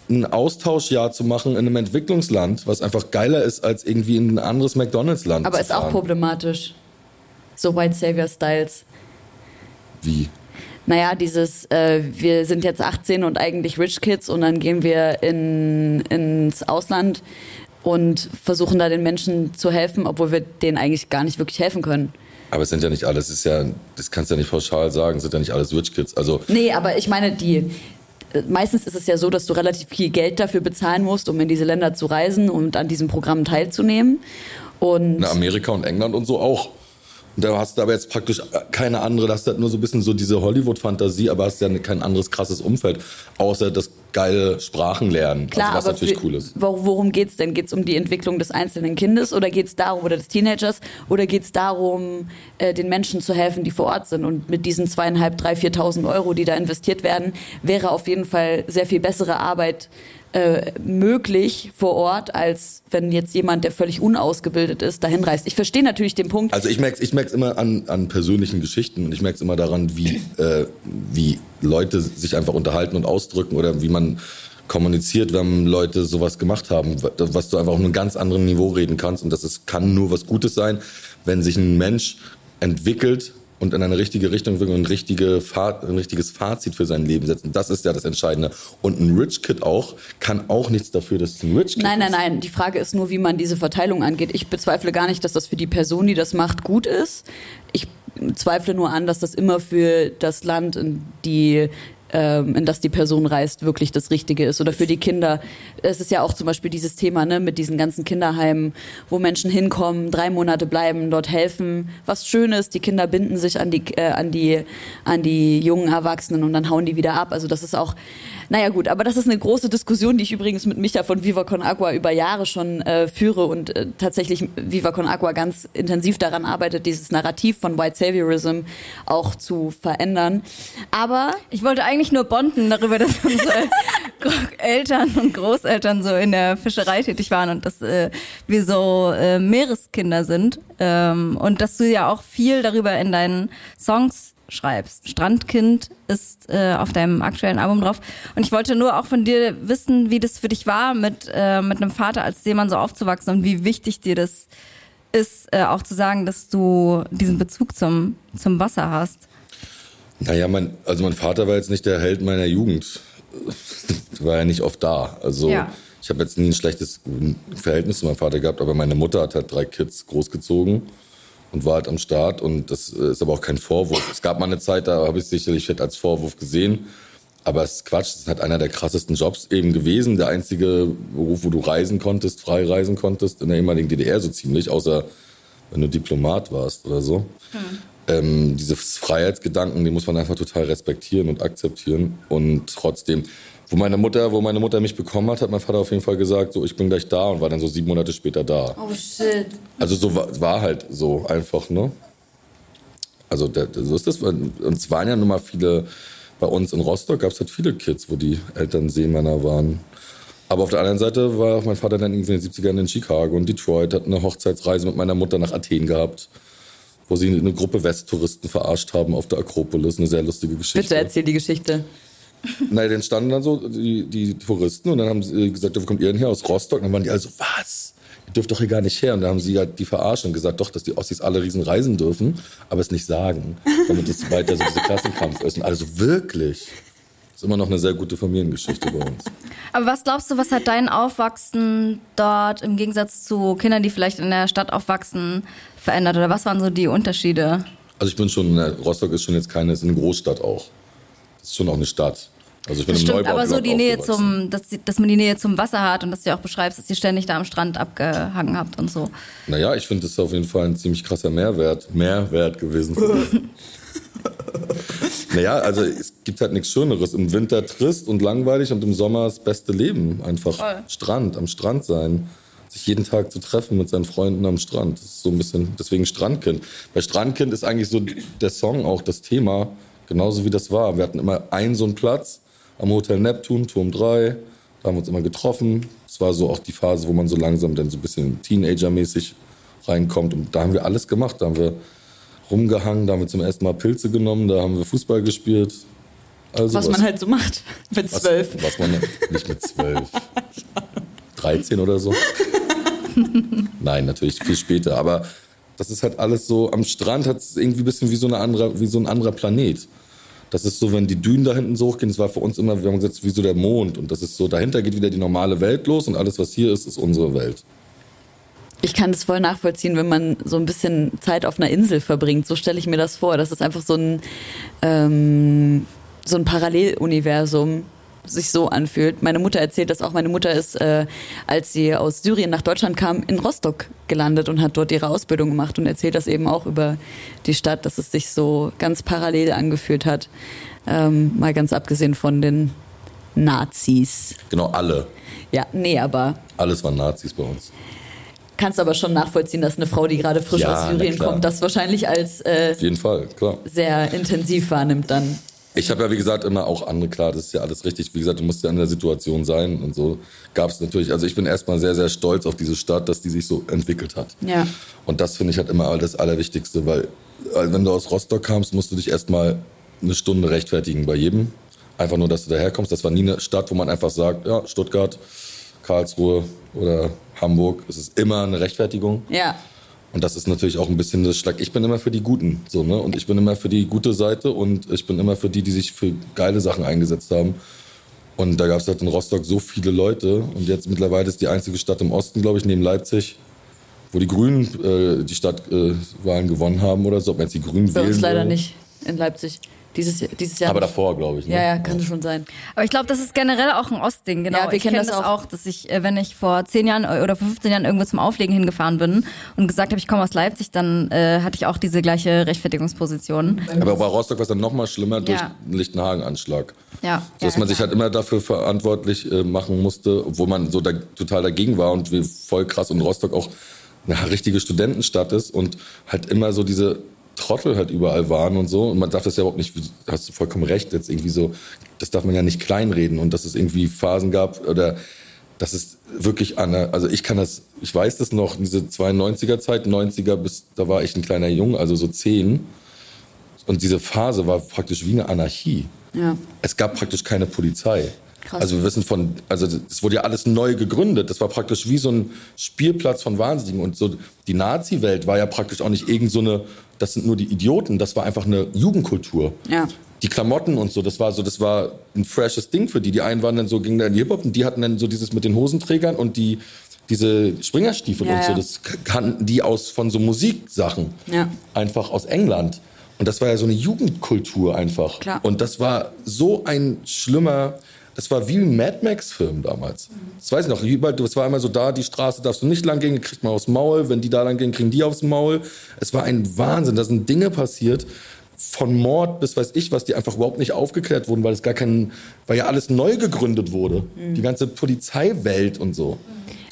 [SPEAKER 3] ein Austauschjahr zu machen in einem Entwicklungsland, was einfach geiler ist, als irgendwie in ein anderes McDonalds-Land
[SPEAKER 1] Aber ist auch
[SPEAKER 3] fahren.
[SPEAKER 1] problematisch. So White Savior Styles.
[SPEAKER 3] Wie?
[SPEAKER 1] Naja, dieses, äh, wir sind jetzt 18 und eigentlich Rich Kids und dann gehen wir in, ins Ausland und versuchen da den Menschen zu helfen, obwohl wir denen eigentlich gar nicht wirklich helfen können.
[SPEAKER 3] Aber es sind ja nicht alles, es ist ja, das kannst du ja nicht pauschal sagen, es sind ja nicht alles Rich Kids. Also
[SPEAKER 1] Nee, aber ich meine, die. Meistens ist es ja so, dass du relativ viel Geld dafür bezahlen musst, um in diese Länder zu reisen und an diesem Programm teilzunehmen. Und
[SPEAKER 3] in Amerika und England und so auch. Da hast du aber jetzt praktisch keine andere, da hast du halt nur so ein bisschen so diese Hollywood-Fantasie, aber hast ja kein anderes krasses Umfeld, außer das geile Sprachenlernen,
[SPEAKER 1] Klar,
[SPEAKER 3] also was natürlich cool ist.
[SPEAKER 1] wo- Worum geht's denn? Geht's um die Entwicklung des einzelnen Kindes oder geht's darum, oder des Teenagers, oder geht's darum, äh, den Menschen zu helfen, die vor Ort sind? Und mit diesen zweieinhalb, drei, viertausend Euro, die da investiert werden, wäre auf jeden Fall sehr viel bessere Arbeit äh, möglich vor Ort, als wenn jetzt jemand, der völlig unausgebildet ist, dahin reist. Ich verstehe natürlich den Punkt.
[SPEAKER 3] Also ich merke es ich immer an, an persönlichen Geschichten und ich merke es immer daran, wie, äh, wie Leute sich einfach unterhalten und ausdrücken oder wie man kommuniziert, wenn Leute sowas gemacht haben, was du einfach auf einem ganz anderen Niveau reden kannst und das ist, kann nur was Gutes sein, wenn sich ein Mensch entwickelt und in eine richtige Richtung und ein, richtige ein richtiges Fazit für sein Leben setzen. Das ist ja das Entscheidende. Und ein Rich Kid auch kann auch nichts dafür, dass es ein Rich Kid
[SPEAKER 1] Nein, nein, nein. Die Frage ist nur, wie man diese Verteilung angeht. Ich bezweifle gar nicht, dass das für die Person, die das macht, gut ist. Ich zweifle nur an, dass das immer für das Land, in die ähm, in das die Person reist, wirklich das Richtige ist. Oder für die Kinder. Es ist ja auch zum Beispiel dieses Thema ne, mit diesen ganzen Kinderheimen, wo Menschen hinkommen, drei Monate bleiben, dort helfen. Was Schönes, die Kinder binden sich an die, äh, an die, an die jungen Erwachsenen und dann hauen die wieder ab. Also das ist auch, naja gut, aber das ist eine große Diskussion, die ich übrigens mit Micha von Viva Con Agua über Jahre schon äh, führe und äh, tatsächlich Viva Con Agua ganz intensiv daran arbeitet, dieses Narrativ von White Saviorism auch zu verändern. Aber
[SPEAKER 2] Ich wollte eigentlich nur bonden darüber, dass unsere Eltern und Großeltern so in der Fischerei tätig waren und dass äh, wir so äh, Meereskinder sind ähm, und dass du ja auch viel darüber in deinen Songs schreibst. Strandkind ist äh, auf deinem aktuellen Album drauf. Und ich wollte nur auch von dir wissen, wie das für dich war, mit, äh, mit einem Vater als Seemann so aufzuwachsen und wie wichtig dir das ist, äh, auch zu sagen, dass du diesen Bezug zum, zum Wasser hast.
[SPEAKER 3] Naja, mein, also mein Vater war jetzt nicht der Held meiner Jugend. war ja nicht oft da. Also
[SPEAKER 2] Ja.
[SPEAKER 3] ich habe jetzt nie ein schlechtes Verhältnis zu meinem Vater gehabt, aber meine Mutter hat halt drei Kids großgezogen und war halt am Start und das äh, ist aber auch kein Vorwurf. Es gab mal eine Zeit, da habe ich sicherlich halt als Vorwurf gesehen, aber es ist Quatsch, das ist halt einer der krassesten Jobs eben gewesen, der einzige Beruf, wo du reisen konntest, frei reisen konntest in der ehemaligen DDR so ziemlich, außer wenn du Diplomat warst oder so. Ähm, diese Freiheitsgedanken, die muss man einfach total respektieren und akzeptieren und trotzdem wo meine Mutter, wo meine Mutter mich bekommen hat, hat mein Vater auf jeden Fall gesagt, so ich bin gleich da und war dann so sieben Monate später da.
[SPEAKER 1] oh shit.
[SPEAKER 3] Also so war, war halt so einfach, ne? Also der, so ist das. Und es waren ja nun mal viele, bei uns in Rostock gab es halt viele Kids, wo die Eltern Seemänner waren. Aber auf der anderen Seite war auch mein Vater dann irgendwie in den 70ern in Chicago und Detroit, hat eine Hochzeitsreise mit meiner Mutter nach Athen gehabt, wo sie eine Gruppe Westtouristen verarscht haben auf der Akropolis. Eine sehr lustige Geschichte.
[SPEAKER 1] Bitte erzähl die Geschichte.
[SPEAKER 3] Nein, dann standen dann so die, die Touristen und dann haben sie gesagt, wo kommt ihr denn her? Aus Rostock. Und dann waren die alle so, was? Ihr dürft doch hier gar nicht her. Und dann haben sie halt die verarscht und gesagt, doch, dass die Ossis alle riesen reisen dürfen, aber es nicht sagen, damit es weiter so diese Klassenkampf ist. Und alle so, wirklich? Das ist immer noch eine sehr gute Familiengeschichte bei uns.
[SPEAKER 2] Aber was glaubst du, was hat dein Aufwachsen dort im Gegensatz zu Kindern, die vielleicht in der Stadt aufwachsen, verändert? Oder was waren so die Unterschiede?
[SPEAKER 3] Also ich bin schon, äh, Rostock ist schon jetzt keine, ist eine Großstadt auch. Das ist schon auch eine Stadt. Also ich bin
[SPEAKER 2] Das
[SPEAKER 3] im
[SPEAKER 2] stimmt, aber so die Nähe zum, dass, dass man die Nähe zum Wasser hat und dass du ja auch beschreibst, dass ihr ständig da am Strand abgehangen habt und so.
[SPEAKER 3] Naja, ich finde, das ist auf jeden Fall ein ziemlich krasser Mehrwert. Mehrwert gewesen. naja, also es gibt halt nichts Schöneres. Im Winter trist und langweilig und im Sommer das beste Leben. Einfach Strand, am Strand sein. Sich jeden Tag zu treffen mit seinen Freunden am Strand. Das ist so ein bisschen, deswegen Strandkind. Bei Strandkind ist eigentlich so der Song auch das Thema, genauso wie das war. Wir hatten immer einen so einen Platz am Hotel Neptun, Turm 3. Da haben wir uns immer getroffen. Es war so auch die Phase, wo man so langsam dann so ein bisschen Teenager-mäßig reinkommt. Und da haben wir alles gemacht. Da haben wir rumgehangen, da haben wir zum ersten Mal Pilze genommen, da haben wir Fußball gespielt. Also
[SPEAKER 1] Was man halt so macht mit
[SPEAKER 3] was,
[SPEAKER 1] zwölf.
[SPEAKER 3] Was man nicht mit zwölf. 13 oder so. Nein, natürlich viel später. Aber das ist halt alles so, am Strand hat es irgendwie ein bisschen wie so, eine andere, wie so ein anderer Planet. Das ist so, wenn die Dünen da hinten so hochgehen, das war für uns immer, wir haben gesagt, wie so der Mond. Und das ist so, dahinter geht wieder die normale Welt los und alles, was hier ist, ist unsere Welt.
[SPEAKER 1] Ich kann das voll nachvollziehen, wenn man so ein bisschen Zeit auf einer Insel verbringt. So stelle ich mir das vor. Das ist einfach so ein, ähm, so ein Paralleluniversum sich so anfühlt. Meine Mutter erzählt das auch. Meine Mutter ist, äh, als sie aus Syrien nach Deutschland kam, in Rostock gelandet und hat dort ihre Ausbildung gemacht und erzählt das eben auch über die Stadt, dass es sich so ganz parallel angefühlt hat. Ähm, mal ganz abgesehen von den Nazis.
[SPEAKER 3] Genau, alle.
[SPEAKER 1] Ja, nee, aber
[SPEAKER 3] Alles waren Nazis bei uns.
[SPEAKER 1] Kannst aber schon nachvollziehen, dass eine Frau, die gerade frisch
[SPEAKER 3] Ja,
[SPEAKER 1] aus Syrien kommt, das wahrscheinlich als äh,
[SPEAKER 3] Auf jeden Fall, klar.
[SPEAKER 1] sehr intensiv wahrnimmt dann.
[SPEAKER 3] Ich habe ja, wie gesagt, immer auch andere, klar, das ist ja alles richtig. Wie gesagt, du musst ja in der Situation sein und so gab es natürlich. Also ich bin erstmal sehr, sehr stolz auf diese Stadt, dass die sich so entwickelt hat.
[SPEAKER 1] Ja.
[SPEAKER 3] Und das finde ich halt immer das Allerwichtigste, weil äh, wenn du aus Rostock kamst, musst du dich erstmal eine Stunde rechtfertigen bei jedem. Einfach nur, dass du daherkommst. Das war nie eine Stadt, wo man einfach sagt, ja, Stuttgart, Karlsruhe oder Hamburg. Es ist immer eine Rechtfertigung.
[SPEAKER 1] Ja.
[SPEAKER 3] Und das ist natürlich auch ein bisschen das Schlag. Ich bin immer für die Guten, so, ne? Und ich bin immer für die gute Seite und ich bin immer für die, die sich für geile Sachen eingesetzt haben. Und da gab es halt in Rostock so viele Leute. Und jetzt mittlerweile ist die einzige Stadt im Osten, glaube ich, neben Leipzig, wo die Grünen äh, die Stadtwahlen äh, gewonnen haben oder so. Ob man jetzt die Grünen
[SPEAKER 1] Bei
[SPEAKER 3] wählen
[SPEAKER 1] uns leider
[SPEAKER 3] will.
[SPEAKER 1] nicht in Leipzig. Dieses, dieses Jahr.
[SPEAKER 3] Aber davor, glaube ich. Ne?
[SPEAKER 1] Ja, ja, kann schon sein.
[SPEAKER 2] Aber ich glaube, das ist generell auch ein Ostding, genau.
[SPEAKER 1] Ja, wir
[SPEAKER 2] ich
[SPEAKER 1] kennen
[SPEAKER 2] kenn
[SPEAKER 1] das
[SPEAKER 2] das
[SPEAKER 1] auch.
[SPEAKER 2] auch, dass ich, äh, wenn ich vor zehn Jahren oder vor 15 Jahren irgendwo zum Auflegen hingefahren bin und gesagt habe, ich komme aus Leipzig, dann äh, hatte ich auch diese gleiche Rechtfertigungsposition.
[SPEAKER 3] Aber bei Rostock war es dann noch mal schlimmer durch
[SPEAKER 2] Ja.
[SPEAKER 3] den Lichtenhagen-Anschlag.
[SPEAKER 2] Ja.
[SPEAKER 3] So, dass
[SPEAKER 2] ja,
[SPEAKER 3] man sich halt immer dafür verantwortlich äh, machen musste, obwohl man so da, total dagegen war und wie voll krass und Rostock auch eine richtige Studentenstadt ist und halt immer so diese Trottel halt überall waren und so. Und man darf das ja überhaupt nicht, hast du vollkommen recht, jetzt irgendwie so, das darf man ja nicht kleinreden und dass es irgendwie Phasen gab oder dass es wirklich an, der- also ich kann das, ich weiß das noch, diese 92er Zeit, 90er bis, da war ich ein kleiner Junge, also so zehn. Und diese Phase war praktisch wie eine Anarchie.
[SPEAKER 1] Ja.
[SPEAKER 3] Es gab praktisch keine Polizei.
[SPEAKER 1] Krass.
[SPEAKER 3] Also wir wissen von, also es wurde ja alles neu gegründet. Das war praktisch wie so ein Spielplatz von Wahnsinnigen. Und so die Nazi-Welt war ja praktisch auch nicht irgend so eine, das sind nur die Idioten. Das war einfach eine Jugendkultur.
[SPEAKER 1] Ja.
[SPEAKER 3] Die Klamotten und so, das war so, das war ein freshes Ding für die. Die einen waren dann so, gingen dann in die Hip-Hop und die hatten dann so dieses mit den Hosenträgern und die, diese Springerstiefel
[SPEAKER 1] Ja,
[SPEAKER 3] und so. Das kannten die aus von so Musiksachen.
[SPEAKER 1] Ja.
[SPEAKER 3] Einfach aus England. Und das war ja so eine Jugendkultur einfach.
[SPEAKER 1] Klar.
[SPEAKER 3] Und das war so ein schlimmer, das war wie ein Mad Max-Film damals. Das weiß ich noch. Überall, Das war immer so da, die Straße darfst du nicht lang gehen, kriegt man aufs Maul. Wenn die da lang gehen, kriegen die aufs Maul. Es war ein Wahnsinn. Da sind Dinge passiert, von Mord bis weiß ich was, die einfach überhaupt nicht aufgeklärt wurden, weil es gar kein, weil ja alles neu gegründet wurde. Die ganze Polizeiwelt und so.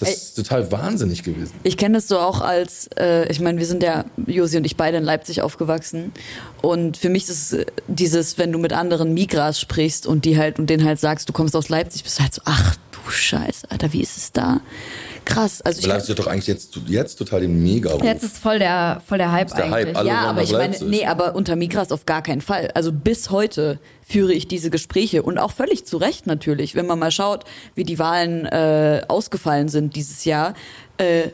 [SPEAKER 3] Das
[SPEAKER 1] Ey.
[SPEAKER 3] ist total wahnsinnig gewesen.
[SPEAKER 1] Ich kenne es so auch als, äh, ich meine, wir sind ja, Josi und ich beide in Leipzig aufgewachsen. Und für mich ist es äh, dieses, wenn du mit anderen Migras sprichst und die halt und denen halt sagst, du kommst aus Leipzig, bist du halt so, ach du Scheiße, Alter, wie ist es da? Krass. Also ich
[SPEAKER 3] Leipzig hat doch eigentlich jetzt, jetzt total den mega
[SPEAKER 2] Jetzt ist voll der, voll der Hype
[SPEAKER 3] Ist der
[SPEAKER 2] eigentlich.
[SPEAKER 3] Hype. Alle
[SPEAKER 1] ja,
[SPEAKER 3] wollen
[SPEAKER 1] aber ich meine, nee, aber unter Migras auf gar keinen Fall. Also bis heute führe ich diese Gespräche und auch völlig zu Recht natürlich, wenn man mal schaut, wie die Wahlen äh, ausgefallen sind dieses Jahr. Äh,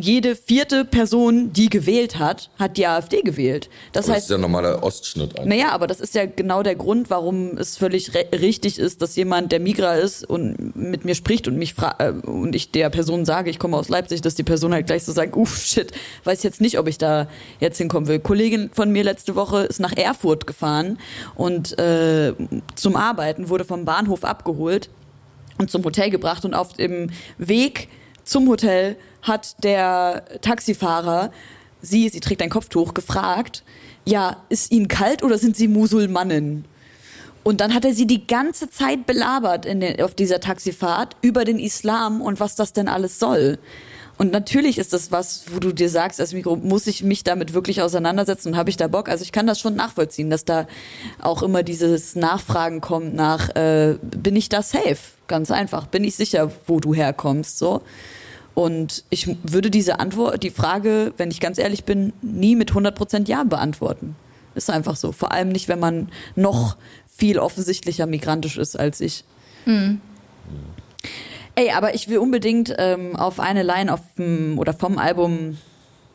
[SPEAKER 1] jede vierte Person, die gewählt hat, hat die AfD gewählt. Das
[SPEAKER 3] Das
[SPEAKER 1] heißt,
[SPEAKER 3] ist ja normaler Ostschnitt eigentlich.
[SPEAKER 1] naja, aber das ist ja genau der Grund, warum es völlig richtig ist, dass jemand, der Migra ist und mit mir spricht und mich äh, und ich der Person sage, ich komme aus Leipzig, dass die Person halt gleich so sagt, uff, shit, weiß jetzt nicht, ob ich da jetzt hinkommen will. Kollegin von mir letzte Woche ist nach Erfurt gefahren und äh, zum Arbeiten wurde vom Bahnhof abgeholt und zum Hotel gebracht und auf dem Weg zum Hotel hat der Taxifahrer sie, sie trägt ein Kopftuch, gefragt, ja, ist Ihnen kalt oder sind Sie Musulmannen? Und dann hat er sie die ganze Zeit belabert den, auf dieser Taxifahrt über den Islam und was das denn alles soll. Und natürlich ist das was, wo du dir sagst, als Mikro, muss ich mich damit wirklich auseinandersetzen und habe ich da Bock? Also ich kann das schon nachvollziehen, dass da auch immer dieses Nachfragen kommt nach, äh, bin ich da safe? Ganz einfach. Bin ich sicher, wo du herkommst? So. Und ich würde diese Antwort, die Frage, wenn ich ganz ehrlich bin, nie mit 100% Ja beantworten. Ist einfach so. Vor allem nicht, wenn man noch viel offensichtlicher migrantisch ist als ich. Ey, aber ich will unbedingt ähm, auf eine Line auf dem, oder vom Album,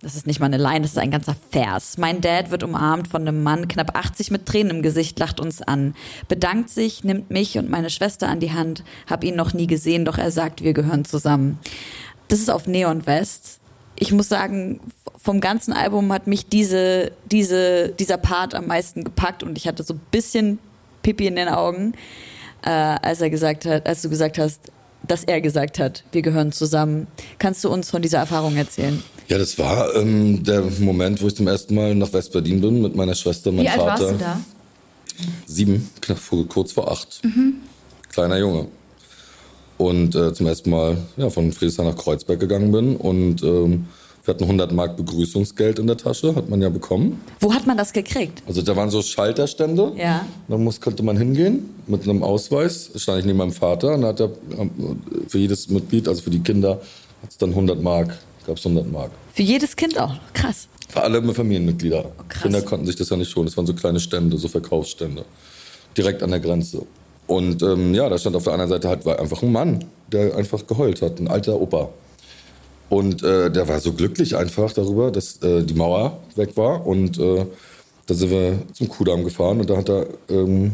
[SPEAKER 1] das ist nicht mal eine Line, das ist ein ganzer Vers. Mein Dad wird umarmt von einem Mann, knapp 80 mit Tränen im Gesicht, lacht uns an, bedankt sich, nimmt mich und meine Schwester an die Hand, hab ihn noch nie gesehen, doch er sagt, wir gehören zusammen. Das ist auf Neon West. Ich muss sagen, vom ganzen Album hat mich diese, diese, dieser Part am meisten gepackt und ich hatte so ein bisschen Pipi in den Augen, äh, als er gesagt hat, als du gesagt hast, dass er gesagt hat, wir gehören zusammen. Kannst du uns von dieser Erfahrung erzählen?
[SPEAKER 3] Ja, das war ähm, der Moment, wo ich zum ersten Mal nach West-Berlin bin mit meiner Schwester und
[SPEAKER 2] Wie
[SPEAKER 3] meinem
[SPEAKER 2] alt
[SPEAKER 3] Vater.
[SPEAKER 2] warst du da?
[SPEAKER 3] Sieben, knapp vor, kurz vor acht. Kleiner Junge. Und äh, zum ersten Mal ja, von Friedrichshain nach Kreuzberg gegangen bin und ähm, Wir hatten 100 Mark Begrüßungsgeld in der Tasche, hat man ja bekommen.
[SPEAKER 1] Wo hat man das gekriegt?
[SPEAKER 3] Also da waren so Schalterstände.
[SPEAKER 1] Ja.
[SPEAKER 3] Da muss, konnte man hingehen mit einem Ausweis. Stand ich neben meinem Vater und hat er ähm, für jedes Mitglied, also für die Kinder, hat es dann 100 Mark, gab es 100 Mark.
[SPEAKER 1] Für jedes Kind auch. Krass.
[SPEAKER 3] Für alle Familienmitglieder.
[SPEAKER 1] Oh, krass.
[SPEAKER 3] Kinder konnten sich das ja nicht schon. Das waren so kleine Stände, so Verkaufsstände. Direkt an der Grenze. Und ähm, ja, da stand auf der anderen Seite halt einfach ein Mann, der einfach geheult hat, ein alter Opa. Und äh, der war so glücklich einfach darüber, dass äh, die Mauer weg war. Und äh, da sind wir zum Kudamm gefahren und da hat er ähm,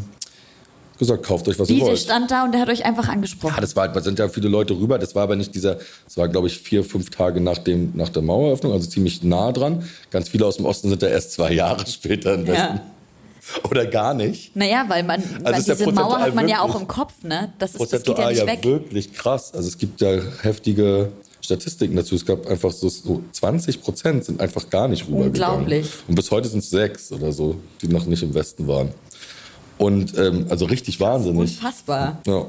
[SPEAKER 3] gesagt, kauft euch was
[SPEAKER 1] Wie,
[SPEAKER 3] ihr wollt.
[SPEAKER 1] stand da und der hat euch einfach angesprochen.
[SPEAKER 3] Ja, das war, da sind ja viele Leute rüber. Das war aber nicht dieser, das war glaube ich vier, fünf Tage nach, dem, nach der Maueröffnung, also ziemlich nah dran. Ganz viele aus dem Osten sind ja erst zwei Jahre später im Westen.
[SPEAKER 1] Ja.
[SPEAKER 3] Oder gar nicht.
[SPEAKER 1] Naja, weil man, weil
[SPEAKER 3] ist ja
[SPEAKER 1] diese Mauer hat
[SPEAKER 3] prozentual
[SPEAKER 1] man ja auch im Kopf, ne? Das, ist, das geht ja
[SPEAKER 3] Prozentual
[SPEAKER 1] nicht
[SPEAKER 3] ja,
[SPEAKER 1] weg.
[SPEAKER 3] wirklich krass. Also es gibt ja heftige Statistiken dazu. Es gab einfach so, so 20 Prozent sind einfach gar nicht rübergegangen.
[SPEAKER 1] Unglaublich.
[SPEAKER 3] Und bis heute sind es sechs oder so, die noch nicht im Westen waren. Und ähm, also richtig wahnsinnig.
[SPEAKER 1] Unfassbar.
[SPEAKER 3] Ja.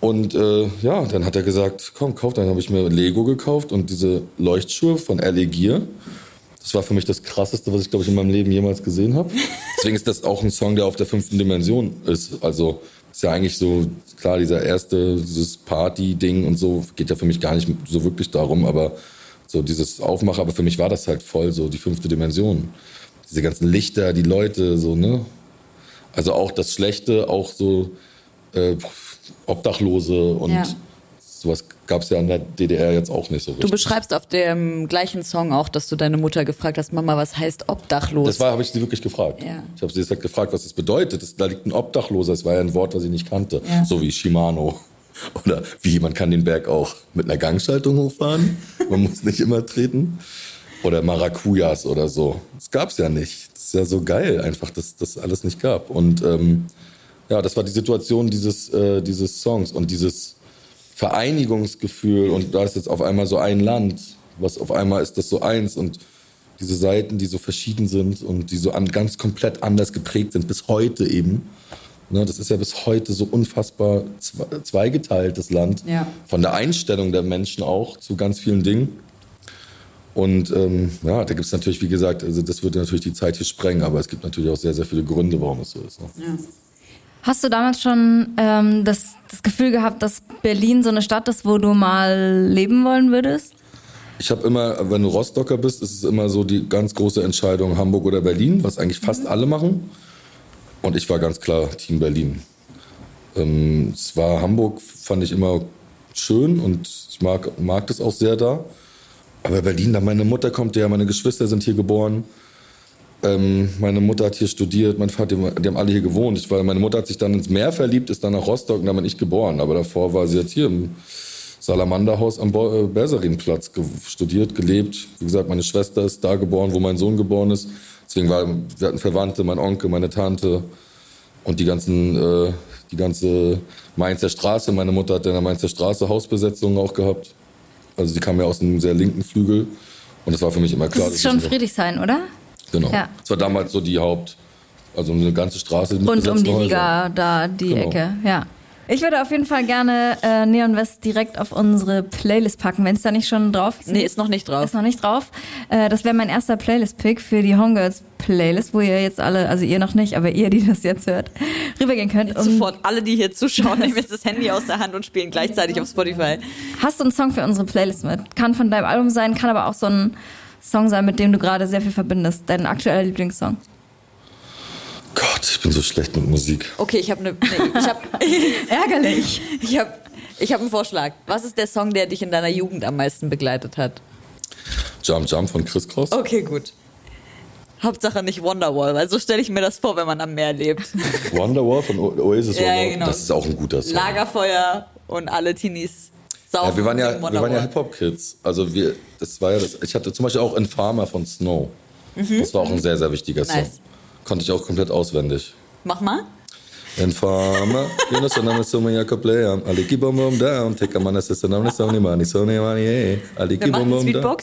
[SPEAKER 3] Und äh, ja, dann hat er gesagt, komm, kauf. Dann habe ich mir Lego gekauft und diese Leuchtschuhe von LA Gear. Das war für mich das Krasseste, was ich, glaube ich, in meinem Leben jemals gesehen habe. Deswegen ist das auch ein Song, der auf der fünften Dimension ist. Also ist ja eigentlich so, klar, dieser erste, dieses Party-Ding und so, geht ja für mich gar nicht so wirklich darum, aber so dieses Aufmachen, aber für mich war das halt voll so die fünfte Dimension. Diese ganzen Lichter, die Leute, so, ne? Also auch das Schlechte, auch so äh, Obdachlose und
[SPEAKER 1] Ja.
[SPEAKER 3] sowas gab es ja in der DDR jetzt auch nicht so
[SPEAKER 1] Du
[SPEAKER 3] richtig.
[SPEAKER 1] beschreibst auf dem gleichen Song auch, dass du deine Mutter gefragt hast, Mama, was heißt obdachlos?
[SPEAKER 3] Das war, habe ich sie wirklich gefragt.
[SPEAKER 1] Ja.
[SPEAKER 3] Ich habe sie halt gefragt, was das bedeutet. Das, da liegt ein Obdachloser. Das war ja ein Wort, was ich nicht kannte.
[SPEAKER 1] Ja.
[SPEAKER 3] So wie Shimano. Oder wie, man kann den Berg auch mit einer Gangschaltung hochfahren. Man muss nicht immer treten. Oder Maracujas oder so. Das gab's ja nicht. Das ist ja so geil einfach, dass das alles nicht gab. Und ähm, ja, das war die Situation dieses, äh, dieses Songs und dieses Vereinigungsgefühl. Und da ist jetzt auf einmal so ein Land, was auf einmal ist das so eins und diese Seiten, die so verschieden sind und die so an, ganz komplett anders geprägt sind, bis heute eben. Ne, das ist ja bis heute so unfassbar zwe- zweigeteilt, das Land.
[SPEAKER 1] Ja.
[SPEAKER 3] Von der Einstellung der Menschen auch zu ganz vielen Dingen. Und ähm, ja, da gibt es natürlich, wie gesagt, also das würde natürlich die Zeit hier sprengen, aber es gibt natürlich auch sehr, sehr viele Gründe, warum es so ist. Ne?
[SPEAKER 2] Hast du damals schon ähm, das, das Gefühl gehabt, dass Berlin so eine Stadt ist, wo du mal leben wollen würdest?
[SPEAKER 3] Ich habe immer, wenn du Rostocker bist, ist es immer so die ganz große Entscheidung Hamburg oder Berlin, was eigentlich fast alle machen. Und ich war ganz klar Team Berlin. Ähm, es war Hamburg, fand ich immer schön und ich mag, mag das auch sehr da. Aber Berlin, da meine Mutter kommt ja, meine Geschwister sind hier geboren. Ähm, meine Mutter hat hier studiert, mein Vater, die, die haben alle hier gewohnt. Ich war, meine Mutter hat sich dann ins Meer verliebt, ist dann nach Rostock und da bin ich geboren. Aber davor war sie jetzt hier im Salamanderhaus am Bo- äh, Berserinplatz ge studiert, gelebt. Wie gesagt, meine Schwester ist da geboren, wo mein Sohn geboren ist. Deswegen war, wir hatten Verwandte, mein Onkel, meine Tante und die ganzen, äh, die ganze Mainzer Straße. Meine Mutter hat in der Mainzer Straße Hausbesetzungen auch gehabt. Also sie kam ja aus einem sehr linken Flügel. Und das war für mich immer klar.
[SPEAKER 2] Das ist schon
[SPEAKER 3] ich-
[SPEAKER 2] Friedrichshain, oder?
[SPEAKER 3] Genau.
[SPEAKER 2] Ja.
[SPEAKER 3] Das war damals so die Haupt, also eine ganze Straße
[SPEAKER 2] Rund um die. Liga, da die
[SPEAKER 3] Genau.
[SPEAKER 2] Ecke, ja. Ich würde auf jeden Fall gerne äh, Neon West direkt auf unsere Playlist packen, wenn es da nicht schon drauf ist.
[SPEAKER 1] Nee, ist noch nicht drauf.
[SPEAKER 2] Ist noch nicht drauf. Äh, das wäre mein erster Playlist-Pick für die Homegirls Playlist, wo ihr jetzt alle, also ihr noch nicht, aber ihr, die das jetzt hört, rübergehen könnt.
[SPEAKER 1] Jetzt sofort alle, die hier zuschauen, nehmen jetzt das Handy aus der Hand und spielen gleichzeitig auf Spotify.
[SPEAKER 2] Hast du einen Song für unsere Playlist mit? Kann von deinem Album sein, kann aber auch so ein Song sein, mit dem du gerade sehr viel verbindest. Dein aktueller Lieblingssong.
[SPEAKER 3] Gott, ich bin so schlecht mit Musik.
[SPEAKER 1] Okay, ich habe eine. Nee, ich habe
[SPEAKER 2] Ärgerlich.
[SPEAKER 1] ich hab, ich hab einen Vorschlag. Was ist der Song, der dich in deiner Jugend am meisten begleitet hat?
[SPEAKER 3] Jump Jump von Chris Cross.
[SPEAKER 1] Okay, gut. Hauptsache nicht Wonderwall, weil so stelle ich mir das vor, wenn man am Meer lebt.
[SPEAKER 3] Wonderwall von O- Oasis.
[SPEAKER 1] Ja,
[SPEAKER 3] Wonderwall.
[SPEAKER 1] genau.
[SPEAKER 3] Das ist auch ein guter Song.
[SPEAKER 1] Lagerfeuer und alle Teenies saufen.
[SPEAKER 3] Ja, wir waren ja, wir waren ja. Hip-Hop-Kids. Also wir, das war ja das, ich hatte zum Beispiel auch Infarmer von Snow.
[SPEAKER 1] Mhm.
[SPEAKER 3] Das war auch ein sehr, sehr wichtiger Song.
[SPEAKER 1] Nice.
[SPEAKER 3] Konnte ich auch komplett auswendig.
[SPEAKER 1] Mach mal.
[SPEAKER 3] Infarmer, you know, so name is so many player. Ali keep on bum down, take a man assistant, I'm so many money, so many money, hey. Ali keep on down.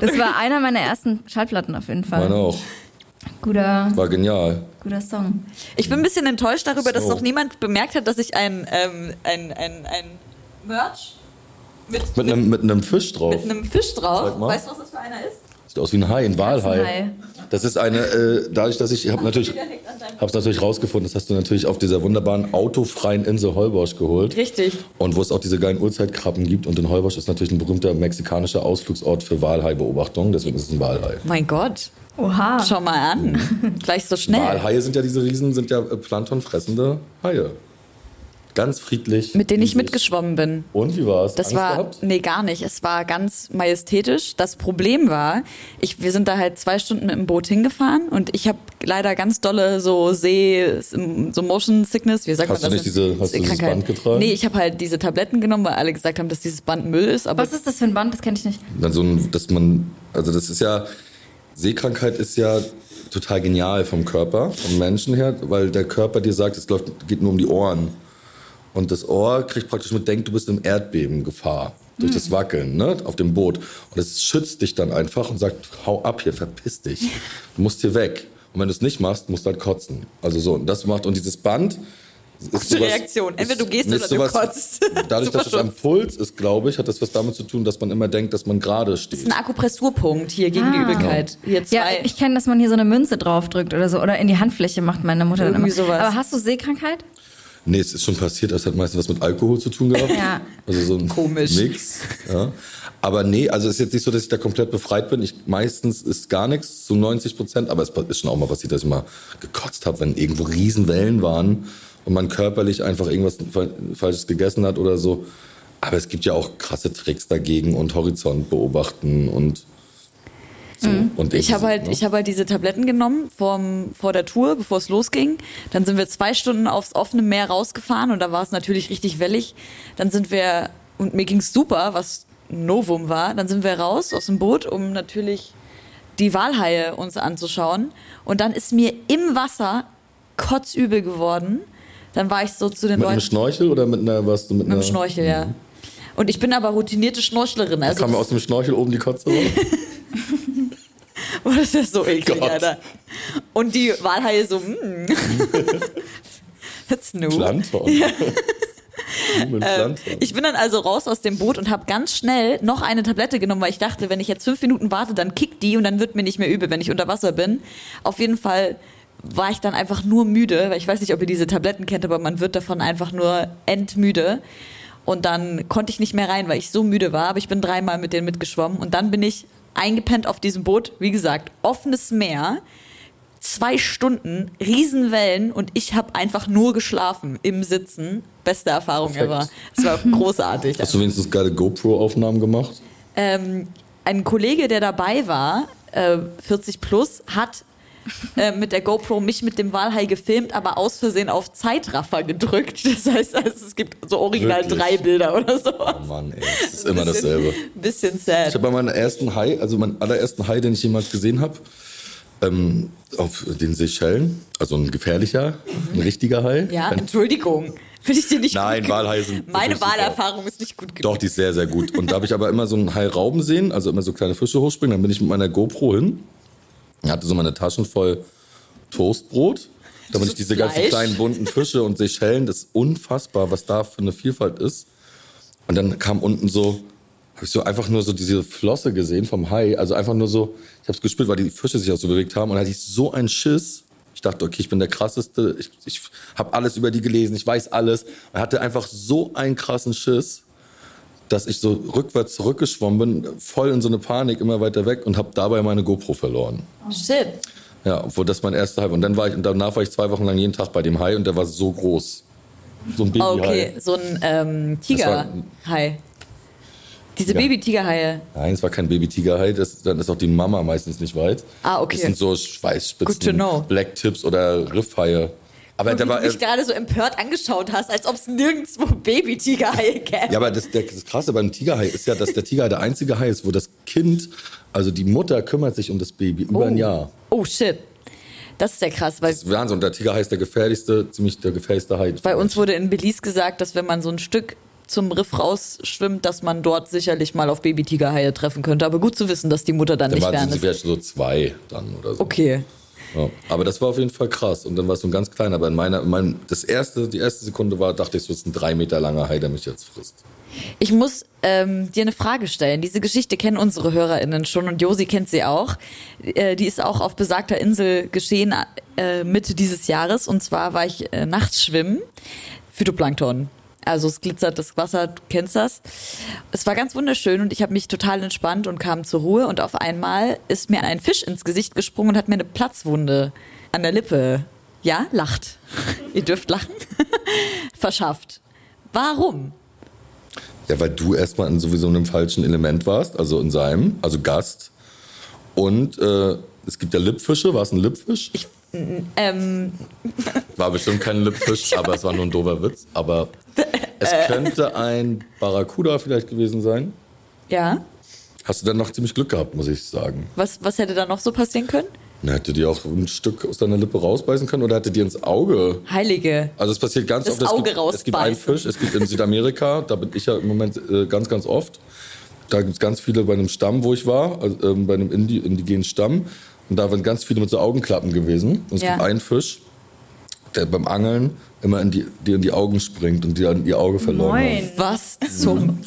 [SPEAKER 2] Das war einer meiner ersten Schallplatten auf jeden Fall.
[SPEAKER 3] Meine auch.
[SPEAKER 2] Guter,
[SPEAKER 3] War genial.
[SPEAKER 2] guter Song.
[SPEAKER 1] Ich bin ein bisschen enttäuscht darüber, dass
[SPEAKER 3] So.
[SPEAKER 1] noch niemand bemerkt hat, dass ich ein, ähm, ein, ein, ein Merch Mit,
[SPEAKER 3] Mit einem, mit einem Fisch drauf.
[SPEAKER 1] mit einem Fisch drauf. Weißt du, was das für einer ist?
[SPEAKER 3] Sieht aus wie ein Hai, ein Walhai. Das ist eine, äh, dadurch, dass ich, ich habe natürlich, habe es natürlich rausgefunden, das hast du natürlich auf dieser wunderbaren autofreien Insel Holbosch geholt.
[SPEAKER 1] Richtig.
[SPEAKER 3] Und wo es auch diese geilen Uhrzeitkrabben gibt. Und in Holbosch ist natürlich ein berühmter mexikanischer Ausflugsort für Walhai-Beobachtung. Deswegen ist es ein Walhai.
[SPEAKER 1] Mein Gott.
[SPEAKER 2] Oha.
[SPEAKER 1] Schau mal an. Gleich so schnell.
[SPEAKER 3] Walhaie sind ja diese Riesen, sind ja äh, planktonfressende Haie. Ganz friedlich.
[SPEAKER 1] Mit denen ich mitgeschwommen bin.
[SPEAKER 3] Und wie war es?
[SPEAKER 1] Das
[SPEAKER 3] Angst
[SPEAKER 1] war,
[SPEAKER 3] gehabt?
[SPEAKER 1] nee, gar nicht. Es war ganz majestätisch. Das Problem war, ich, wir sind da halt zwei Stunden mit dem Boot hingefahren und ich habe leider ganz dolle so See, so Motion Sickness, wie sagt
[SPEAKER 3] Hast
[SPEAKER 1] man
[SPEAKER 3] du
[SPEAKER 1] das?
[SPEAKER 3] nicht diese- hast du dieses Band getragen?
[SPEAKER 1] Nee, ich habe halt diese Tabletten genommen, weil alle gesagt haben, dass dieses Band Müll ist. Aber
[SPEAKER 2] Was ist das für ein Band? Das kenne ich nicht.
[SPEAKER 3] Dann so ein, dass man, also das ist ja, Seekrankheit ist ja total genial vom Körper, vom Menschen her, weil der Körper dir sagt, es läuft, geht nur um die Ohren. Und das Ohr kriegt praktisch mit, denkt, du bist im Erdbeben Gefahr. Durch das Wackeln, ne, auf dem Boot. Und es schützt dich dann einfach und sagt, hau ab hier, verpiss dich. Du musst hier weg. Und wenn du es nicht machst, musst du halt kotzen. Also so, und das macht, und dieses Band, ist
[SPEAKER 1] Gute
[SPEAKER 3] sowas-
[SPEAKER 1] Reaktion. Entweder du gehst oder du
[SPEAKER 3] sowas-
[SPEAKER 1] kotzt.
[SPEAKER 3] Dadurch, dass es am Puls ist, glaube ich, hat das was damit zu tun, dass man immer denkt, dass man gerade steht.
[SPEAKER 1] Das ist ein Akupressurpunkt hier gegen die
[SPEAKER 2] Ah.
[SPEAKER 1] Übelkeit. Hier
[SPEAKER 2] Ja,
[SPEAKER 1] zwei.
[SPEAKER 2] ich kenne, dass man hier so eine Münze draufdrückt oder so. Oder in die Handfläche macht meine Mutter dann immer.
[SPEAKER 1] Irgendwie sowas.
[SPEAKER 2] Aber hast du Seekrankheit?
[SPEAKER 3] Nee, es ist schon passiert, es hat meistens was mit Alkohol zu tun gehabt.
[SPEAKER 2] Ja.
[SPEAKER 3] Also so ein
[SPEAKER 1] Komisch.
[SPEAKER 3] Mix. Ja. Aber nee, also es ist jetzt nicht so, dass ich da komplett befreit bin. Ich, meistens ist gar nichts, zu 90 Prozent. Aber es ist schon auch mal passiert, dass ich mal gekotzt habe, wenn irgendwo Riesenwellen waren und man körperlich einfach irgendwas Fal- Falsches gegessen hat oder so. Aber es gibt ja auch krasse Tricks dagegen und Horizont beobachten und so. Und
[SPEAKER 1] Ich habe halt,
[SPEAKER 3] ne?
[SPEAKER 1] ich habe halt diese Tabletten genommen vorm, vor der Tour, bevor es losging. Dann sind wir zwei Stunden aufs offene Meer rausgefahren und da war es natürlich richtig wellig. Dann sind wir, und mir ging's super, was ein Novum war. Dann sind wir raus aus dem Boot, um natürlich die Walhaie uns anzuschauen. Und dann ist mir im Wasser kotzübel geworden. Dann war ich so zu den
[SPEAKER 3] mit einem
[SPEAKER 1] Leuten.
[SPEAKER 3] Schnorchel oder mit einer was? Mit,
[SPEAKER 1] Mit
[SPEAKER 3] einer,
[SPEAKER 1] dem Schnorchel, ja. Und ich bin aber routinierte Schnorchlerin. Also
[SPEAKER 3] Kam mir aus dem Schnorchel oben die Kotze raus?
[SPEAKER 1] Oh, das ist so eklig,
[SPEAKER 3] Gott.
[SPEAKER 1] Alter. Und die Walhaie so, mm. That's new.
[SPEAKER 3] Plankton. Blumenpflanze.
[SPEAKER 1] Ich bin dann also raus aus dem Boot und habe ganz schnell noch eine Tablette genommen, weil ich dachte, wenn ich jetzt fünf Minuten warte, dann kickt die und dann wird mir nicht mehr übel, wenn ich unter Wasser bin. Auf jeden Fall war ich dann einfach nur müde, weil ich weiß nicht, ob ihr diese Tabletten kennt, aber man wird davon einfach nur entmüde. Und dann konnte ich nicht mehr rein, weil ich so müde war, aber ich bin dreimal mit denen mitgeschwommen und dann bin ich eingepennt auf diesem Boot. Wie gesagt, offenes Meer, zwei Stunden, Riesenwellen und ich habe einfach nur geschlafen im Sitzen. Beste Erfahrung
[SPEAKER 3] Perfekt.
[SPEAKER 1] ever. Es war großartig.
[SPEAKER 3] Hast du wenigstens geile GoPro-Aufnahmen gemacht?
[SPEAKER 1] Ähm, ein Kollege, der dabei war, äh, 40 plus, hat äh, mit der GoPro mich mit dem Walhai gefilmt, aber aus Versehen auf Zeitraffer gedrückt. Das heißt, also, es gibt so original
[SPEAKER 3] Wirklich?
[SPEAKER 1] drei Bilder oder so.
[SPEAKER 3] Oh Mann, ey, das ist immer
[SPEAKER 1] Bisschen-
[SPEAKER 3] dasselbe.
[SPEAKER 1] Bisschen
[SPEAKER 3] Ich
[SPEAKER 1] sad.
[SPEAKER 3] habe bei meinem ersten Hai, also meinem allerersten Hai, den ich jemals gesehen habe, ähm, auf den Seychellen, also ein gefährlicher, ein richtiger Hai.
[SPEAKER 1] Ja, Entschuldigung. Finde ich dir nicht
[SPEAKER 3] Nein,
[SPEAKER 1] gut
[SPEAKER 3] Walhaie sind
[SPEAKER 1] Meine. Wahlerfahrung ist nicht gut genug.
[SPEAKER 3] Doch, die ist sehr, sehr gut. Und da habe ich aber immer so einen Hai rauben sehen, also immer so kleine Fische hochspringen. Dann bin ich mit meiner GoPro hin. Ich hatte so meine Taschen voll Toastbrot. Da bin ich diese ganzen
[SPEAKER 1] Fleisch?
[SPEAKER 3] kleinen bunten Fische und Seychellen. Das ist unfassbar, was da für eine Vielfalt ist. Und dann kam unten so, habe ich so einfach nur so diese Flosse gesehen vom Hai. Also einfach nur so, ich habe es gespürt, weil die Fische sich auch so bewegt haben. Und da hatte ich so einen Schiss. Ich dachte, okay, ich bin der krasseste. Ich, ich habe alles über die gelesen. Ich weiß alles. Und hatte einfach so einen krassen Schiss, dass ich so rückwärts zurückgeschwommen bin, voll in so eine Panik, immer weiter weg und habe dabei meine GoPro verloren.
[SPEAKER 1] Shit.
[SPEAKER 3] Ja, obwohl das mein erster Hai war. Und dann war ich, und danach war ich zwei Wochen lang jeden Tag bei dem Hai und der war so groß. So ein Babyhai.
[SPEAKER 1] Okay, so ein ähm, Tigerhai. Diese
[SPEAKER 3] Ja.
[SPEAKER 1] Baby-Tigerhaie.
[SPEAKER 3] Nein, es war kein Baby-Tigerhai, das, dann ist auch die Mama meistens nicht weit.
[SPEAKER 1] Ah, okay.
[SPEAKER 3] Das sind so
[SPEAKER 1] Good to
[SPEAKER 3] Schweißspitzen,
[SPEAKER 1] know.
[SPEAKER 3] Blacktips oder Riffhaie. Aber
[SPEAKER 1] Und wie
[SPEAKER 3] war,
[SPEAKER 1] du mich gerade so empört angeschaut hast, als ob es nirgendwo Baby-Tigerhaie gäbe.
[SPEAKER 3] ja, aber das, der, das Krasse beim Tigerhai ist ja, dass der Tigerhai der einzige Hai ist, wo das Kind, also die Mutter kümmert sich um das Baby über ein Jahr.
[SPEAKER 1] Oh shit. Das ist ja krass, weil
[SPEAKER 3] Das ist Wahnsinn. Und der Tigerhai ist der gefährlichste, ziemlich der gefährlichste Hai.
[SPEAKER 1] bei uns wurde in Belize gesagt, dass wenn man so ein Stück zum Riff rausschwimmt, dass man dort sicherlich mal auf Baby-Tigerhaie treffen könnte. Aber gut zu wissen, dass die Mutter dann
[SPEAKER 3] Da
[SPEAKER 1] nicht
[SPEAKER 3] waren
[SPEAKER 1] fern
[SPEAKER 3] sie
[SPEAKER 1] ist.
[SPEAKER 3] vielleicht so zwei dann oder so.
[SPEAKER 1] Okay.
[SPEAKER 3] Ja. Aber das war auf jeden Fall krass. Und dann war es so ein ganz kleiner. Aber in meiner, in meinem, das erste, die erste Sekunde war, dachte ich, so ist ein drei Meter langer Hai, der mich jetzt frisst.
[SPEAKER 1] Ich muss ähm, dir eine Frage stellen. Diese Geschichte kennen unsere HörerInnen schon und Josi kennt sie auch. Äh, die ist auch auf besagter Insel geschehen äh, Mitte dieses Jahres. Und zwar war ich äh, nachts schwimmen. Phytoplankton. Also es glitzert das Wasser, du kennst das. Es war ganz wunderschön und ich habe mich total entspannt und kam zur Ruhe und auf einmal ist mir ein Fisch ins Gesicht gesprungen und hat mir eine Platzwunde an der Lippe, ja, lacht. Ihr dürft lachen, verschafft. Warum?
[SPEAKER 3] Ja, weil du erstmal in sowieso einem falschen Element warst, also in seinem, also Gast. Und äh, es gibt ja Lippfische, war es ein Lippfisch?
[SPEAKER 1] Ich, ähm,
[SPEAKER 3] War bestimmt kein Lippfisch, aber es war nur ein doofer Witz. Aber es könnte ein Barracuda vielleicht gewesen sein.
[SPEAKER 1] ja.
[SPEAKER 3] Hast du dann noch ziemlich Glück gehabt, muss ich sagen.
[SPEAKER 1] Was, was hätte da noch so passieren können?
[SPEAKER 3] Na, hätte die auch ein Stück aus deiner Lippe rausbeißen können oder hätte die ins Auge?
[SPEAKER 1] Heilige.
[SPEAKER 3] Also es passiert ganz
[SPEAKER 1] Das
[SPEAKER 3] oft. Es
[SPEAKER 1] Auge
[SPEAKER 3] gibt, es gibt einen. Fisch, es gibt in Südamerika, da bin ich ja im Moment äh, ganz, ganz oft. Da gibt es ganz viele bei einem Stamm, wo ich war, also, ähm, bei einem Indi indigenen Stamm. Und da waren ganz viele mit so Augenklappen gewesen. Und es
[SPEAKER 1] Ja.
[SPEAKER 3] gibt einen Fisch, der beim Angeln immer in die, dir in die Augen springt und dir in ihr Auge verloren hat.
[SPEAKER 1] Was zum.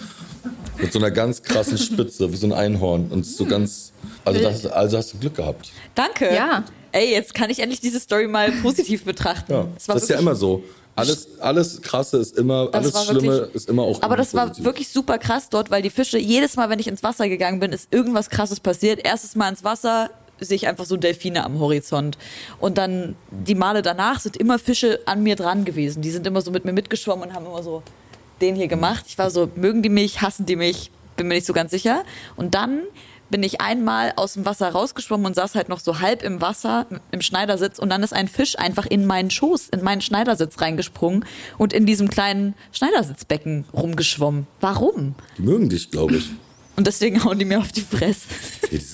[SPEAKER 3] Mit so einer ganz krassen Spitze, wie so ein Einhorn. Und so ganz. Also, das, also hast du Glück gehabt.
[SPEAKER 1] Danke.
[SPEAKER 2] Ja.
[SPEAKER 1] Ey, jetzt kann ich endlich diese Story mal positiv betrachten.
[SPEAKER 3] Ja.
[SPEAKER 1] War
[SPEAKER 3] Das ist ja immer so. Alles, alles Krasse ist immer,
[SPEAKER 1] Das
[SPEAKER 3] alles
[SPEAKER 1] war
[SPEAKER 3] Schlimme
[SPEAKER 1] wirklich-
[SPEAKER 3] ist immer auch.
[SPEAKER 1] Aber das war
[SPEAKER 3] positiv.
[SPEAKER 1] wirklich super krass dort, weil die Fische, jedes Mal, wenn ich ins Wasser gegangen bin, ist irgendwas krasses passiert. Erstes Mal ins Wasser sehe ich einfach so Delfine am Horizont. Und dann die Male danach sind immer Fische an mir dran gewesen. Die sind immer so mit mir mitgeschwommen und haben immer so den hier gemacht. Ich war so, mögen die mich, hassen die mich? Bin mir nicht so ganz sicher. Und dann bin ich einmal aus dem Wasser rausgeschwommen und saß halt noch so halb im Wasser im Schneidersitz und dann ist ein Fisch einfach in meinen Schoß, in meinen Schneidersitz reingesprungen und in diesem kleinen Schneidersitzbecken rumgeschwommen. Warum?
[SPEAKER 3] Die mögen dich, glaube ich.
[SPEAKER 1] Und deswegen hauen die mir auf die Fresse.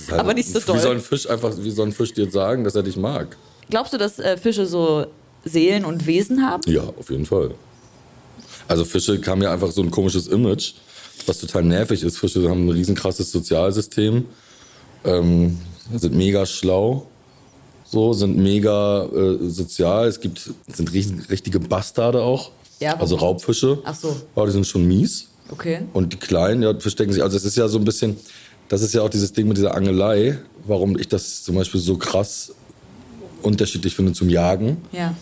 [SPEAKER 3] Halt-
[SPEAKER 1] Aber nicht so
[SPEAKER 3] Wie soll
[SPEAKER 1] doll.
[SPEAKER 3] ein Fisch einfach, wie soll ein Fisch dir sagen, dass er dich mag?
[SPEAKER 1] Glaubst du, dass äh, Fische so Seelen und Wesen haben?
[SPEAKER 3] Ja, auf jeden Fall. Also Fische haben ja einfach so ein komisches Image, was total nervig ist. Fische haben ein riesenkrasses Sozialsystem, ähm, sind mega schlau, so sind mega äh, sozial. Es gibt sind riesen, richtige Bastarde auch.
[SPEAKER 1] Ja,
[SPEAKER 3] also Raubfische.
[SPEAKER 1] Ach so.
[SPEAKER 3] Ja, die sind schon mies.
[SPEAKER 1] Okay.
[SPEAKER 3] Und die Kleinen, ja, verstecken sich. Also es ist ja so ein bisschen, das ist ja auch dieses Ding mit dieser Angelei, warum ich das zum Beispiel so krass unterschiedlich finde zum Jagen,
[SPEAKER 1] Ja.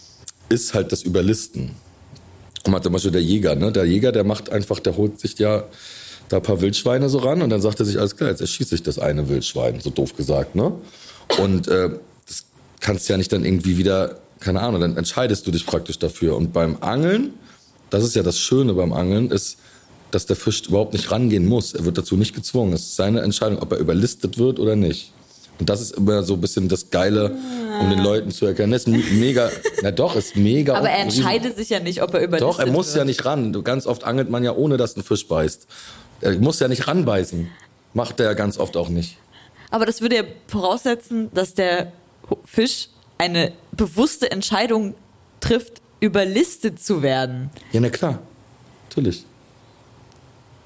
[SPEAKER 3] ist halt das Überlisten. Und mal zum Beispiel der Jäger, ne? Der Jäger, der macht einfach, der holt sich ja da ein paar Wildschweine so ran und dann sagt er sich, alles klar, jetzt erschieße ich das eine Wildschwein, so doof gesagt, ne? Und äh, das kannst du ja nicht dann irgendwie wieder, keine Ahnung, dann entscheidest du dich praktisch dafür. Und beim Angeln, das ist ja das Schöne beim Angeln, ist, dass der Fisch überhaupt nicht rangehen muss. Er wird dazu nicht gezwungen. Es ist seine Entscheidung, ob er überlistet wird oder nicht. Und das ist immer so ein bisschen das Geile, um den Leuten zu erkennen. Das ist me- mega, na doch, ist mega.
[SPEAKER 1] Aber er entscheidet sich ja nicht, ob er überlistet
[SPEAKER 3] Doch, er muss
[SPEAKER 1] wird.
[SPEAKER 3] ja nicht ran. Ganz oft angelt man ja, ohne dass ein Fisch beißt. Er muss ja nicht ranbeißen. Macht er ja ganz oft auch nicht.
[SPEAKER 1] Aber das würde ja voraussetzen, dass der Fisch eine bewusste Entscheidung trifft, überlistet zu werden.
[SPEAKER 3] Ja, na klar. Natürlich.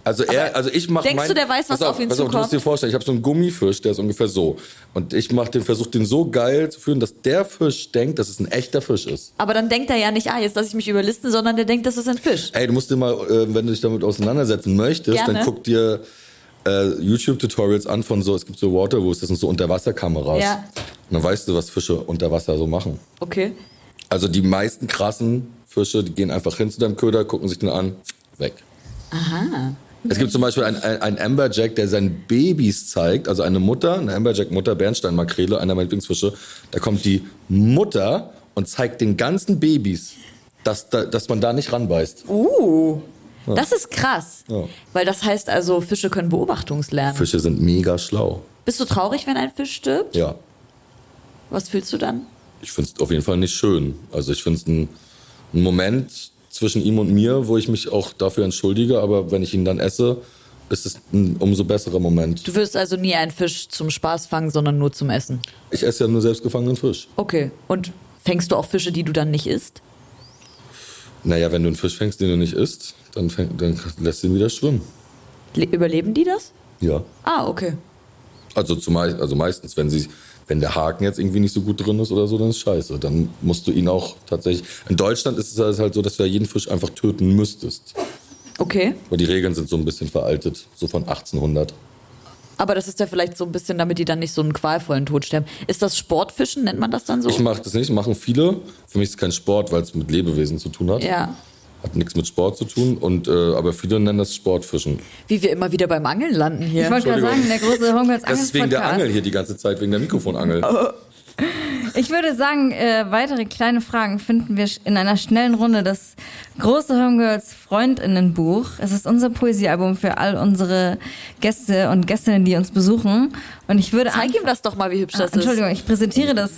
[SPEAKER 3] Also er, also ich mache
[SPEAKER 1] denkst
[SPEAKER 3] mein,
[SPEAKER 1] du, der weiß, was
[SPEAKER 3] pass
[SPEAKER 1] auf ihn
[SPEAKER 3] pass Du
[SPEAKER 1] zukommt?
[SPEAKER 3] musst dir vorstellen, ich habe so einen Gummifisch, der ist ungefähr so. Und ich mache den Versuch, den so geil zu führen, dass der Fisch denkt, dass es ein echter Fisch ist.
[SPEAKER 1] Aber dann denkt er ja nicht, ah, jetzt lasse ich mich überlisten, sondern der denkt, das ist ein Fisch.
[SPEAKER 3] Ey, du musst dir mal, äh, wenn du dich damit auseinandersetzen möchtest,
[SPEAKER 1] Gerne.
[SPEAKER 3] dann guck dir äh, YouTube-Tutorials an von so, es gibt so Waterwoods, das sind so Unterwasserkameras.
[SPEAKER 1] Ja.
[SPEAKER 3] Und dann weißt du, was Fische unter Wasser so machen.
[SPEAKER 1] Okay.
[SPEAKER 3] Also die meisten krassen Fische, die gehen einfach hin zu deinem Köder, gucken sich den an, weg.
[SPEAKER 1] Aha.
[SPEAKER 3] Es gibt zum Beispiel einen ein Amberjack, der seinen Babys zeigt, also eine Mutter, eine Amberjack-Mutter, Bernsteinmakrele, einer meiner Lieblingsfische. Da kommt die Mutter und zeigt den ganzen Babys, dass, da, dass man da nicht ranbeißt.
[SPEAKER 1] Uh. Das ist krass.
[SPEAKER 3] Ja.
[SPEAKER 1] Weil das heißt also, Fische können Beobachtungslernen.
[SPEAKER 3] Fische sind mega schlau.
[SPEAKER 1] Bist du traurig, wenn ein Fisch stirbt?
[SPEAKER 3] Ja,
[SPEAKER 1] Was fühlst du dann?
[SPEAKER 3] ich finde es auf jeden Fall nicht schön. Also ich finde es ein, ein Moment zwischen ihm und mir, wo ich mich auch dafür entschuldige, aber wenn ich ihn dann esse, ist es ein umso besserer Moment.
[SPEAKER 1] Du wirst also nie einen Fisch zum Spaß fangen, sondern nur zum Essen.
[SPEAKER 3] Ich esse ja nur selbstgefangenen Fisch.
[SPEAKER 1] Okay. Und fängst du auch Fische, die du dann nicht isst?
[SPEAKER 3] Naja, wenn du einen Fisch fängst, den du nicht isst, dann, fäng, dann lässt du ihn wieder schwimmen.
[SPEAKER 1] Le überleben die das?
[SPEAKER 3] Ja.
[SPEAKER 1] Ah, okay.
[SPEAKER 3] Also, zumeist, also meistens, wenn, sie, wenn der Haken jetzt irgendwie nicht so gut drin ist oder so, dann ist scheiße. Dann musst du ihn auch tatsächlich. In Deutschland ist es halt so, dass du ja jeden Fisch einfach töten müsstest.
[SPEAKER 1] Okay.
[SPEAKER 3] Aber die Regeln sind so ein bisschen veraltet, so von 1800.
[SPEAKER 1] Aber das ist ja vielleicht so ein bisschen, damit die dann nicht so einen qualvollen Tod sterben. Ist das Sportfischen, nennt man das dann so?
[SPEAKER 3] Ich mache das nicht, machen viele. Für mich ist es kein Sport, weil es mit Lebewesen zu tun hat.
[SPEAKER 1] ja.
[SPEAKER 3] Hat nichts mit Sport zu tun. Und, äh, aber viele nennen das Sportfischen.
[SPEAKER 1] Wie wir immer wieder beim Angeln landen hier.
[SPEAKER 2] Ich wollte gerade sagen, der große Homegirls
[SPEAKER 3] Das ist wegen der
[SPEAKER 2] Angel
[SPEAKER 3] Angel hier die ganze Zeit, wegen der Mikrofonangel.
[SPEAKER 2] Ich würde sagen, äh, weitere kleine Fragen finden wir in einer schnellen Runde. Das große Homegirls Freundinnenbuch. Es ist unser Poesiealbum für all unsere Gäste und Gästinnen, die uns besuchen. Und ich würde
[SPEAKER 1] Zeig ihm das doch mal, wie hübsch
[SPEAKER 2] Ah,
[SPEAKER 1] das ist.
[SPEAKER 2] Entschuldigung, ich präsentiere das.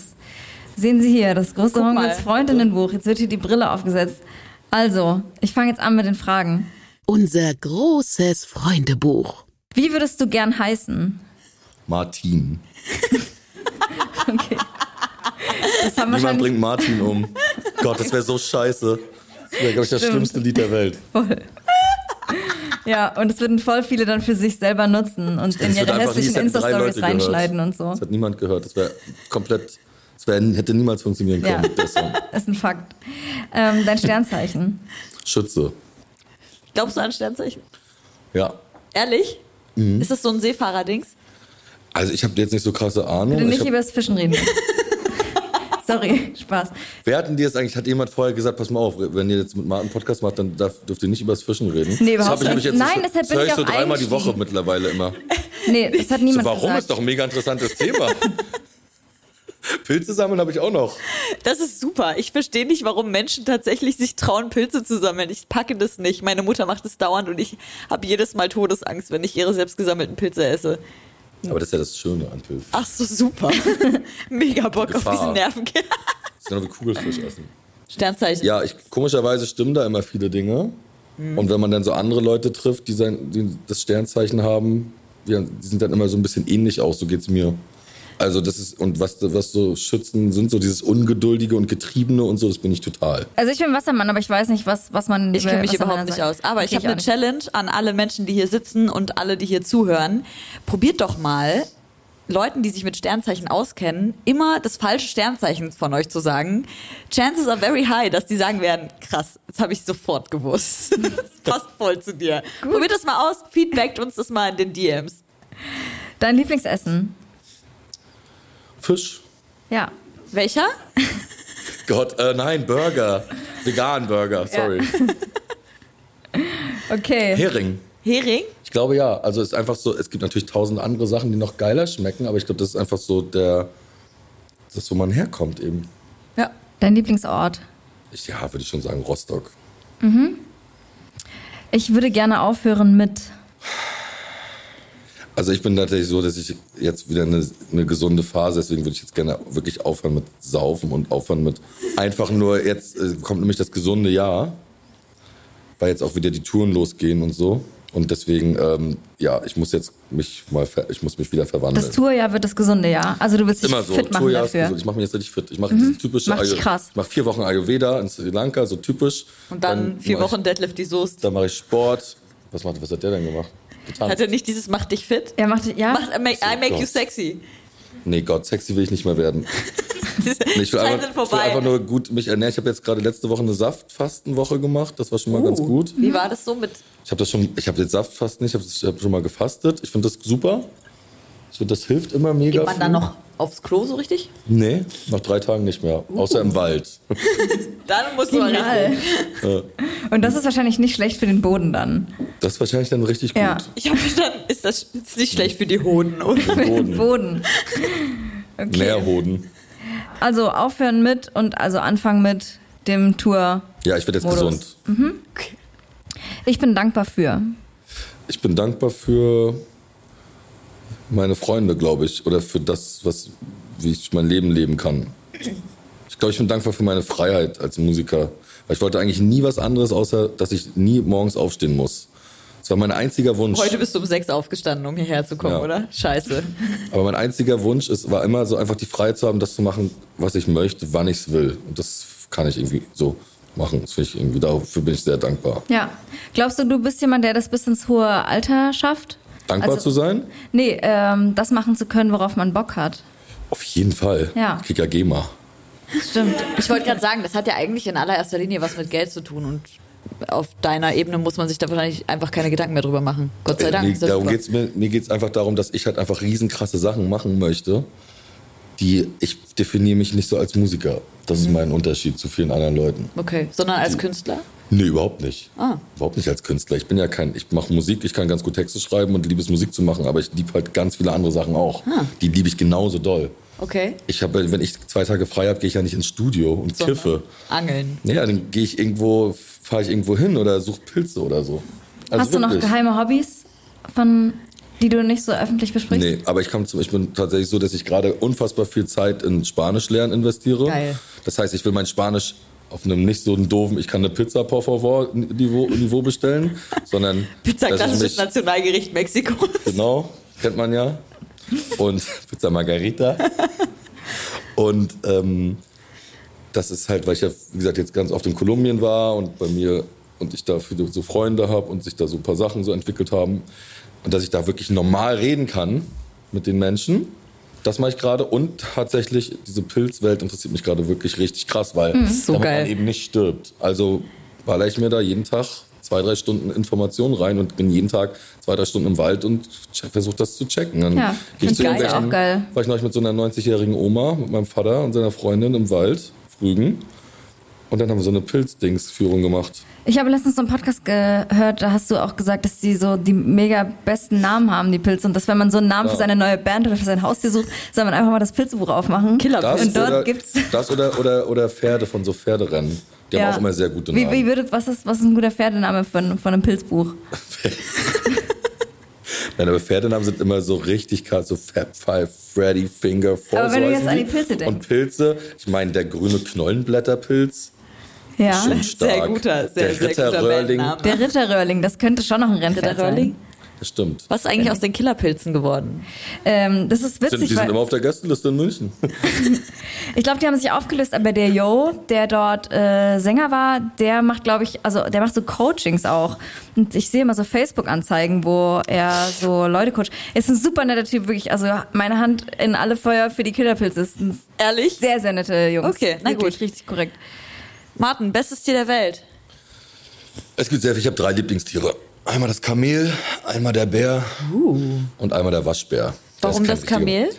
[SPEAKER 2] Sehen Sie hier, das große
[SPEAKER 1] Guck mal.
[SPEAKER 2] Homegirls Freundinnenbuch. Jetzt wird hier die Brille aufgesetzt. Also, ich fange jetzt an mit den Fragen.
[SPEAKER 5] Unser großes Freundebuch.
[SPEAKER 2] Wie würdest du gern heißen?
[SPEAKER 3] Martin.
[SPEAKER 2] Okay. Das haben
[SPEAKER 3] Niemand bringt Martin um. Gott, das wäre so scheiße. Das wäre, glaube ich, das
[SPEAKER 2] Stimmt.
[SPEAKER 3] schlimmste Lied der Welt.
[SPEAKER 2] Ja, und es würden voll viele dann für sich selber nutzen und in
[SPEAKER 3] Das wird
[SPEAKER 2] ihre hässlichen Insta-Stories
[SPEAKER 3] Leute gehört.
[SPEAKER 2] reinschneiden und so.
[SPEAKER 3] Das hat niemand gehört. Das wäre komplett. Das wär, hätte niemals funktionieren
[SPEAKER 2] Ja,
[SPEAKER 3] können. Der Song.
[SPEAKER 2] ist ein Fakt. Ähm, dein Sternzeichen.
[SPEAKER 3] Schütze.
[SPEAKER 1] Glaubst du an Sternzeichen?
[SPEAKER 3] Ja.
[SPEAKER 1] Ehrlich?
[SPEAKER 3] Mhm.
[SPEAKER 1] Ist das so ein Seefahrer-Dings?
[SPEAKER 3] Also ich habe jetzt nicht so krasse Ahnung.
[SPEAKER 2] Bitte
[SPEAKER 3] Ich
[SPEAKER 2] nicht
[SPEAKER 3] hab,
[SPEAKER 2] über das Fischen reden. Sorry, Spaß.
[SPEAKER 3] wer hatten die jetzt eigentlich? Hat jemand vorher gesagt, pass mal auf, wenn ihr jetzt mit Martin einen Podcast macht, dann darf, dürft ihr nicht über das Fischen reden.
[SPEAKER 2] Nee,
[SPEAKER 3] das
[SPEAKER 2] überhaupt
[SPEAKER 3] hab ich
[SPEAKER 2] nicht.
[SPEAKER 3] jetzt
[SPEAKER 2] Nein,
[SPEAKER 3] so,
[SPEAKER 2] deshalb bin
[SPEAKER 3] das höre
[SPEAKER 2] ich
[SPEAKER 3] ich so
[SPEAKER 2] auch
[SPEAKER 3] dreimal die Woche mittlerweile immer.
[SPEAKER 2] Nee, das hat
[SPEAKER 3] So,
[SPEAKER 2] niemand
[SPEAKER 3] warum
[SPEAKER 2] gesagt.
[SPEAKER 3] ist doch ein mega interessantes Thema. Pilze sammeln habe ich auch noch.
[SPEAKER 1] Das ist super. Ich verstehe nicht, warum Menschen tatsächlich sich trauen, Pilze zu sammeln. Ich packe das nicht. Meine Mutter macht es dauernd und ich habe jedes Mal Todesangst, wenn ich ihre selbst gesammelten Pilze esse.
[SPEAKER 3] Aber das ist ja das Schöne an Pilzen.
[SPEAKER 1] Ach so, super. Mega Bock auf
[SPEAKER 3] Gefahr.
[SPEAKER 1] diesen Nerven.
[SPEAKER 3] Das ist genau wie Kugelfisch essen.
[SPEAKER 1] Sternzeichen.
[SPEAKER 3] Ja, ich, komischerweise stimmen da immer viele Dinge. Und wenn man dann so andere Leute trifft, die, sein, die das Sternzeichen haben, die sind dann immer so ein bisschen ähnlich aus, so geht's mir. Also das ist, und was, was so Schützen sind, so dieses Ungeduldige und Getriebene und so, das bin ich total.
[SPEAKER 2] Also ich bin Wassermann, aber ich weiß nicht, was, was man
[SPEAKER 1] Ich kenne mich überhaupt nicht
[SPEAKER 2] sagt.
[SPEAKER 1] aus. Aber ich
[SPEAKER 2] Okay,
[SPEAKER 1] habe eine. Challenge an alle Menschen, die hier sitzen und alle, die hier zuhören. Probiert doch mal, Leuten, die sich mit Sternzeichen auskennen, immer das falsche Sternzeichen von euch zu sagen. Chances are very high, dass die sagen werden, krass, das habe ich sofort gewusst. das passt voll zu dir. Probiert das mal aus, feedbackt uns das mal in den DMs.
[SPEAKER 2] Dein Lieblingsessen?
[SPEAKER 3] Fisch.
[SPEAKER 2] Ja.
[SPEAKER 1] Welcher?
[SPEAKER 3] Gott, äh, nein, Burger. Vegan Burger, sorry.
[SPEAKER 2] Okay.
[SPEAKER 3] Hering.
[SPEAKER 1] Hering?
[SPEAKER 3] Ich glaube ja. Also es ist einfach so, es gibt natürlich tausend andere Sachen, die noch geiler schmecken, aber ich glaube, das ist einfach so der, das ist, wo man herkommt eben.
[SPEAKER 1] Ja.
[SPEAKER 2] Dein Lieblingsort?
[SPEAKER 3] Ich, ja, würde ich schon sagen, Rostock.
[SPEAKER 2] Ich würde gerne aufhören mit.
[SPEAKER 3] Also ich bin tatsächlich so, dass ich jetzt wieder eine, eine gesunde Phase, deswegen würde ich jetzt gerne wirklich aufhören mit Saufen und aufhören mit einfach nur, jetzt äh, kommt nämlich das gesunde Jahr, weil jetzt auch wieder die Touren losgehen und so. Und deswegen, ähm, ja, ich muss jetzt mich mal, ich muss mich wieder verwandeln.
[SPEAKER 2] Das Tourjahr wird das gesunde Jahr. Also du willst dich
[SPEAKER 3] Immer so.
[SPEAKER 2] fit machen
[SPEAKER 3] Tourjahr ist
[SPEAKER 2] dafür. Mhm.
[SPEAKER 3] gesund. Ich mache mich jetzt richtig fit. Ich mache dieses typische
[SPEAKER 2] Macht dich
[SPEAKER 3] Ayu-
[SPEAKER 2] krass.
[SPEAKER 3] Ich mache vier Wochen Ayurveda in Sri Lanka, so typisch.
[SPEAKER 1] Und dann, vier
[SPEAKER 3] mach
[SPEAKER 1] Wochen Deadlift die Soße.
[SPEAKER 3] Ich, dann mache ich Sport. Was, macht, was hat der denn gemacht? Getanzt.
[SPEAKER 1] Hat er nicht dieses Macht dich fit?
[SPEAKER 2] Ja, macht ja.
[SPEAKER 1] Macht, I make, I make you sexy.
[SPEAKER 3] Nee, Gott, sexy will ich nicht mehr werden. Ich will einfach,
[SPEAKER 1] sind
[SPEAKER 3] ich will
[SPEAKER 1] vorbei.
[SPEAKER 3] einfach nur gut mich ernähren. Ich habe jetzt gerade letzte Woche eine Saftfastenwoche gemacht. Das war schon mal ganz gut.
[SPEAKER 1] Wie war das so mit
[SPEAKER 3] Ich habe das schon, ich habe jetzt Saftfasten nicht, ich habe hab schon mal gefastet. Ich finde das super. Finde, das hilft immer mega.
[SPEAKER 1] Geht man dann
[SPEAKER 3] viel.
[SPEAKER 1] noch aufs Klo so richtig?
[SPEAKER 3] Nee, nach drei Tagen nicht mehr. Außer im Wald.
[SPEAKER 1] Dann musst du mal
[SPEAKER 2] Genial.
[SPEAKER 1] richtig.
[SPEAKER 2] Und das ist wahrscheinlich nicht schlecht für den Boden dann.
[SPEAKER 3] Das ist wahrscheinlich dann richtig gut.
[SPEAKER 2] Ja.
[SPEAKER 1] Ich habe verstanden, ist das ist nicht schlecht für die Hoden, oder?
[SPEAKER 3] Im Boden.
[SPEAKER 2] Boden. Okay.
[SPEAKER 3] Nährhoden.
[SPEAKER 2] Also aufhören mit und also anfangen mit dem Tour.
[SPEAKER 3] Ja, ich werde jetzt
[SPEAKER 2] Modus.
[SPEAKER 3] gesund.
[SPEAKER 2] Ich bin dankbar für.
[SPEAKER 3] Ich bin dankbar für meine Freunde, glaube ich, oder für das, was, wie ich mein Leben leben kann. Ich glaube, ich bin dankbar für meine Freiheit als Musiker. Weil ich wollte eigentlich nie was anderes, außer dass ich nie morgens aufstehen muss. Das war mein einziger Wunsch.
[SPEAKER 1] Heute bist du um sechs aufgestanden, um hierher zu kommen,
[SPEAKER 3] Ja.
[SPEAKER 1] oder? Scheiße.
[SPEAKER 3] Aber mein einziger Wunsch ist, war immer so einfach die Freiheit zu haben, das zu machen, was ich möchte, wann ich es will. Und das kann ich irgendwie so machen. Das finde ich irgendwie, dafür bin ich sehr dankbar.
[SPEAKER 2] Ja. Glaubst du, du bist jemand, der das bis ins hohe Alter schafft?
[SPEAKER 3] Dankbar
[SPEAKER 2] Also-
[SPEAKER 3] zu sein?
[SPEAKER 2] Nee, ähm, das machen zu können, worauf man Bock hat.
[SPEAKER 3] Auf jeden Fall.
[SPEAKER 2] Ja.
[SPEAKER 3] Ich krieg ja GEMA.
[SPEAKER 2] Stimmt.
[SPEAKER 1] Ich wollte gerade sagen, das hat ja eigentlich in allererster Linie was mit Geld zu tun und auf deiner Ebene muss man sich da wahrscheinlich einfach keine Gedanken mehr drüber machen. Gott sei
[SPEAKER 3] Äh,
[SPEAKER 1] Dank.
[SPEAKER 3] Mir,
[SPEAKER 1] ist das
[SPEAKER 3] darum geht's mir mir geht es einfach darum, dass ich halt einfach riesenkrasse Sachen machen möchte, die ich definiere mich nicht so als Musiker. Das
[SPEAKER 1] Mhm.
[SPEAKER 3] ist mein Unterschied zu vielen anderen Leuten.
[SPEAKER 1] Okay, sondern als Künstler?
[SPEAKER 3] Nee, überhaupt nicht.
[SPEAKER 1] Ah.
[SPEAKER 3] Überhaupt nicht als Künstler. Ich bin ja kein, ich mache Musik, ich kann ganz gut Texte schreiben und liebe es Musik zu machen, aber ich liebe halt ganz viele andere Sachen auch.
[SPEAKER 1] Ah.
[SPEAKER 3] Die liebe ich genauso doll.
[SPEAKER 1] Okay.
[SPEAKER 3] Ich habe, wenn ich zwei Tage frei habe, gehe ich ja nicht ins Studio und
[SPEAKER 1] Sondern
[SPEAKER 3] kiffe.
[SPEAKER 1] Angeln.
[SPEAKER 3] Naja, dann gehe ich irgendwo, fahre ich irgendwo hin oder suche Pilze oder so. Also
[SPEAKER 2] Hast du noch
[SPEAKER 3] wirklich.
[SPEAKER 2] geheime Hobbys, von, die du nicht so öffentlich besprichst?
[SPEAKER 3] Nee, aber ich, zum, ich bin tatsächlich so, dass ich gerade unfassbar viel Zeit in Spanisch lernen investiere.
[SPEAKER 1] Geil.
[SPEAKER 3] Das heißt, ich will mein Spanisch auf einem nicht so einen doofen, ich kann eine Pizza por favor Niveau, Niveau bestellen, sondern
[SPEAKER 1] Pizza, klassisches Nationalgericht Mexikos.
[SPEAKER 3] Genau, kennt man ja. Und Pizza Margarita. Und ähm, das ist halt, weil ich ja, wie gesagt, jetzt ganz oft in Kolumbien war und bei mir und ich da viele so Freunde habe und sich da so ein paar Sachen so entwickelt haben und dass ich da wirklich normal reden kann mit den Menschen. Das mache ich gerade und tatsächlich diese Pilzwelt interessiert mich gerade wirklich richtig krass, weil
[SPEAKER 1] so
[SPEAKER 3] damit
[SPEAKER 1] geil.
[SPEAKER 3] man eben nicht stirbt. Also baller ich mir da jeden Tag zwei, drei Stunden Informationen rein und bin jeden Tag zwei, drei Stunden im Wald und versuche das zu checken. Dann
[SPEAKER 2] Ja,
[SPEAKER 3] gehe ich zu irgendwelchen-
[SPEAKER 2] auch geil.
[SPEAKER 3] War ich neulich mit so einer 90-jährigen Oma, mit meinem Vater und seiner Freundin im Wald, Frügen. Und dann haben wir so eine Pilzdings-Führung gemacht.
[SPEAKER 2] Ich habe letztens so einen Podcast gehört, da hast du auch gesagt, dass die so die mega besten Namen haben, die Pilze. Und dass wenn man so einen Namen für seine neue Band oder für sein Haustier sucht, soll man einfach mal das Pilzebuch aufmachen.
[SPEAKER 1] Killerpilz.
[SPEAKER 2] Und dort
[SPEAKER 3] oder,
[SPEAKER 2] gibt's.
[SPEAKER 3] Das oder, oder, oder Pferde von so Pferderennen. Die haben auch immer sehr gute
[SPEAKER 2] wie,
[SPEAKER 3] Namen.
[SPEAKER 2] wie würdet, was, ist, was ist ein guter Pferdename von, von einem Pilzbuch?
[SPEAKER 3] Nein, aber Pferdenamen sind immer so richtig krass, so Fab Five, Freddy, Finger, Four.
[SPEAKER 2] Aber wenn
[SPEAKER 3] so
[SPEAKER 2] du jetzt an die
[SPEAKER 3] die.
[SPEAKER 2] Pilze denkst.
[SPEAKER 3] Und Pilze, ich meine, der grüne Knollenblätterpilz,
[SPEAKER 2] Ja.
[SPEAKER 1] Sehr guter, sehr,
[SPEAKER 3] der
[SPEAKER 1] sehr guter
[SPEAKER 3] Ritterröhrling,
[SPEAKER 1] Bandname.
[SPEAKER 2] Der Ritterröhrling, das könnte schon noch ein Rennpferd sein.
[SPEAKER 3] das stimmt.
[SPEAKER 1] Was ist eigentlich aus den Killerpilzen geworden?
[SPEAKER 2] Ähm, das ist
[SPEAKER 3] Sind,
[SPEAKER 2] witzig,
[SPEAKER 3] die sind immer auf der Gästeliste in München.
[SPEAKER 2] ich glaube, die haben sich aufgelöst, aber der Yo, der dort äh, Sänger war, der macht, glaube ich, also der macht so Coachings auch. Und ich sehe immer so Facebook-Anzeigen, wo er so Leute coacht. Er ist ein super netter Typ, wirklich. Also meine Hand in alle Feuer für die Killerpilze. Ist ein
[SPEAKER 1] Ehrlich?
[SPEAKER 2] sehr, sehr nette Jungs.
[SPEAKER 1] Okay, na
[SPEAKER 2] wirklich,
[SPEAKER 1] gut.
[SPEAKER 2] richtig korrekt.
[SPEAKER 1] Martin, bestes Tier der Welt.
[SPEAKER 3] Es gibt sehr viel. Ich habe drei Lieblingstiere. Einmal das Kamel, einmal der Bär und einmal der Waschbär.
[SPEAKER 1] Uh. Warum das Kamel?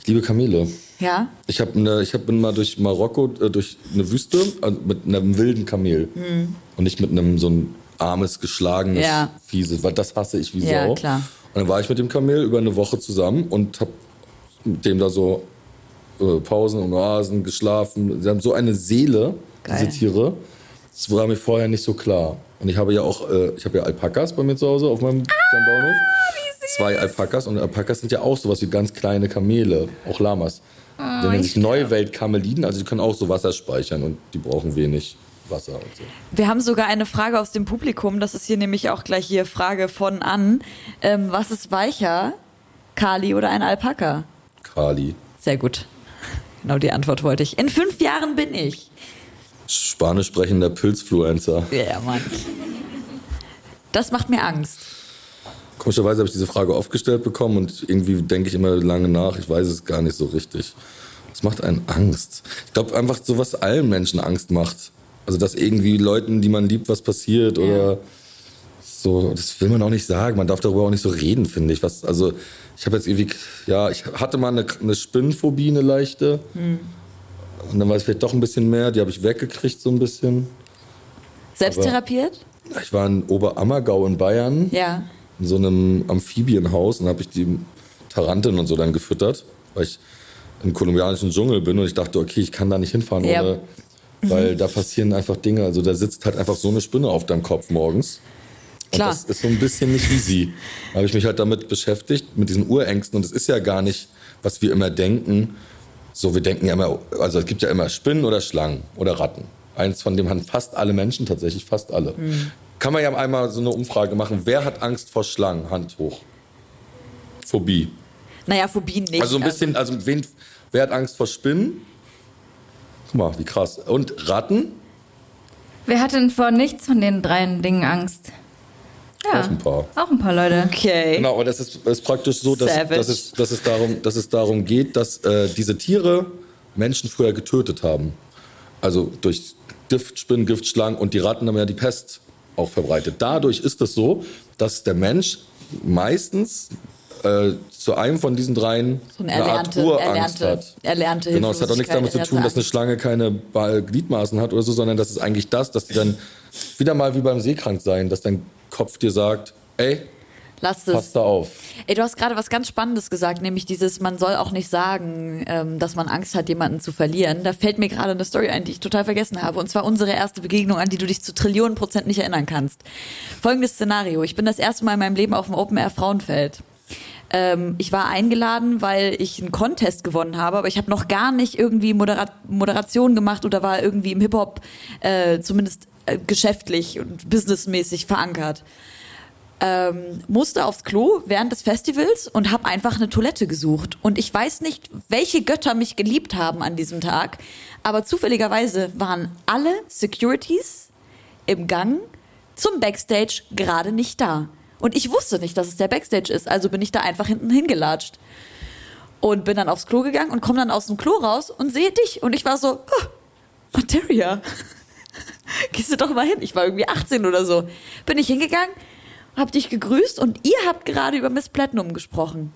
[SPEAKER 3] Ich liebe Kamele.
[SPEAKER 1] Ja.
[SPEAKER 3] Ich, ne, ich hab, bin mal durch Marokko, äh, durch eine Wüste äh, mit einem wilden Kamel. Und nicht mit einem so ein armes, geschlagenes.
[SPEAKER 1] Ja.
[SPEAKER 3] fieses, weil das hasse ich wie
[SPEAKER 1] Ja,
[SPEAKER 3] Sau.
[SPEAKER 1] klar.
[SPEAKER 3] Und dann war ich mit dem Kamel über eine Woche zusammen und hab mit dem da so äh, Pausen und Oasen geschlafen. Sie haben so eine Seele,
[SPEAKER 1] Geil.
[SPEAKER 3] diese Tiere. Das war mir vorher nicht so klar. Und ich habe ja auch, äh, ich habe ja Alpakas bei mir zu Hause auf meinem kleinen Bauernhof. Zwei Alpakas und Alpakas sind ja auch sowas wie ganz kleine Kamele, auch Lamas. die nennen sich Neuweltkameliden, also die können auch so Wasser speichern und die brauchen wenig Wasser und so.
[SPEAKER 1] Wir haben sogar eine Frage aus dem Publikum. Das ist hier nämlich auch gleich hier Frage von an. Ähm, was ist weicher, Kali oder ein Alpaka?
[SPEAKER 3] Kali.
[SPEAKER 1] Sehr gut. Genau die Antwort wollte ich. In fünf Jahren bin ich.
[SPEAKER 3] Spanisch sprechender Pilzfluencer.
[SPEAKER 1] Ja, Mann. Das macht mir Angst.
[SPEAKER 3] Komischerweise habe ich diese Frage oft gestellt bekommen und irgendwie denke ich immer lange nach. Ich weiß es gar nicht so richtig. Es macht einen Angst. Ich glaube einfach so, was allen Menschen Angst macht. Also, dass irgendwie Leuten, die man liebt, was passiert oder so. Das will man auch nicht sagen. Man darf darüber auch nicht so reden, finde ich. Was, also, ich habe jetzt irgendwie, ja, ich hatte mal eine, eine Spinnenphobie, eine leichte. Und dann war es vielleicht doch ein bisschen mehr. Die habe ich weggekriegt, so ein bisschen.
[SPEAKER 1] Selbst
[SPEAKER 3] Aber-
[SPEAKER 1] therapiert?
[SPEAKER 3] Ich war in Oberammergau in Bayern
[SPEAKER 1] Ja.
[SPEAKER 3] in so einem Amphibienhaus und habe ich die Taranteln und so dann gefüttert, weil ich im kolumbianischen Dschungel bin und ich dachte, okay, ich kann da nicht hinfahren,
[SPEAKER 1] Ja.
[SPEAKER 3] ohne, weil da passieren einfach Dinge. Also da sitzt halt einfach so eine Spinne auf deinem Kopf morgens.
[SPEAKER 1] Klar.
[SPEAKER 3] Und das ist so ein bisschen nicht easy. Da habe ich mich halt damit beschäftigt, mit diesen Urängsten. Und es ist ja gar nicht, was wir immer denken. So, wir denken ja immer, also es gibt ja immer Spinnen oder Schlangen oder Ratten. Eins von dem haben fast alle Menschen tatsächlich, fast alle.
[SPEAKER 1] Mhm.
[SPEAKER 3] Kann man ja einmal so eine Umfrage machen. Wer hat Angst vor Schlangen? Hand hoch. Phobie.
[SPEAKER 1] Naja, Phobien nicht.
[SPEAKER 3] Also ein bisschen, also wen, wer hat Angst vor Spinnen? Guck mal, wie krass. Und Ratten?
[SPEAKER 2] Wer hat denn vor nichts von den drei Dingen Angst? Ja,
[SPEAKER 3] Auch ein paar.
[SPEAKER 2] auch ein paar Leute.
[SPEAKER 1] Okay.
[SPEAKER 3] Genau, aber das ist, ist praktisch so, dass,
[SPEAKER 1] Savage.
[SPEAKER 3] dass, es, dass, es darum, dass es darum geht, dass äh, diese Tiere Menschen früher getötet haben. Also durch Giftspinnen, Giftschlangen und die Ratten haben ja die Pest auch verbreitet. Dadurch ist es so, dass der Mensch meistens äh, zu einem von diesen dreien
[SPEAKER 1] So eine
[SPEAKER 3] eine Art
[SPEAKER 1] erlernte,
[SPEAKER 3] Urangst
[SPEAKER 1] erlernte,
[SPEAKER 3] hat.
[SPEAKER 1] erlernte
[SPEAKER 3] Genau, es hat auch nichts damit zu tun, dass eine Schlange keine Gliedmaßen hat oder so, sondern das ist eigentlich das, dass die dann wieder mal wie beim Seekranksein, dass dein Kopf dir sagt, ey,
[SPEAKER 1] Lass es.
[SPEAKER 3] pass da auf.
[SPEAKER 1] Ey, du hast gerade was ganz Spannendes gesagt, nämlich dieses, man soll auch nicht sagen, ähm, dass man Angst hat, jemanden zu verlieren. Da fällt mir gerade eine Story ein, die ich total vergessen habe. Und zwar unsere erste Begegnung, an die du dich zu Trillionen Prozent nicht erinnern kannst. Folgendes Szenario. Ich bin das erste Mal in meinem Leben auf dem Open Air Frauenfeld. Ähm, ich war eingeladen, weil ich einen Contest gewonnen habe, aber ich habe noch gar nicht irgendwie Modera Moderation gemacht oder war irgendwie im Hip-Hop äh, zumindest äh, geschäftlich und businessmäßig verankert ähm, musste aufs Klo während des Festivals und habe einfach eine Toilette gesucht. Und ich weiß nicht, welche Götter mich geliebt haben an diesem Tag, aber zufälligerweise waren alle Securities im Gang zum Backstage gerade nicht da. Und ich wusste nicht, dass es der Backstage ist, also bin ich da einfach hinten hingelatscht. Und bin dann aufs Klo gegangen und komme dann aus dem Klo raus und sehe dich. Und ich war so, oh, Materia, gehst du doch mal hin. Ich war irgendwie 18 oder so. Bin ich hingegangen, hab dich gegrüßt und ihr habt gerade über Miss Platinum gesprochen.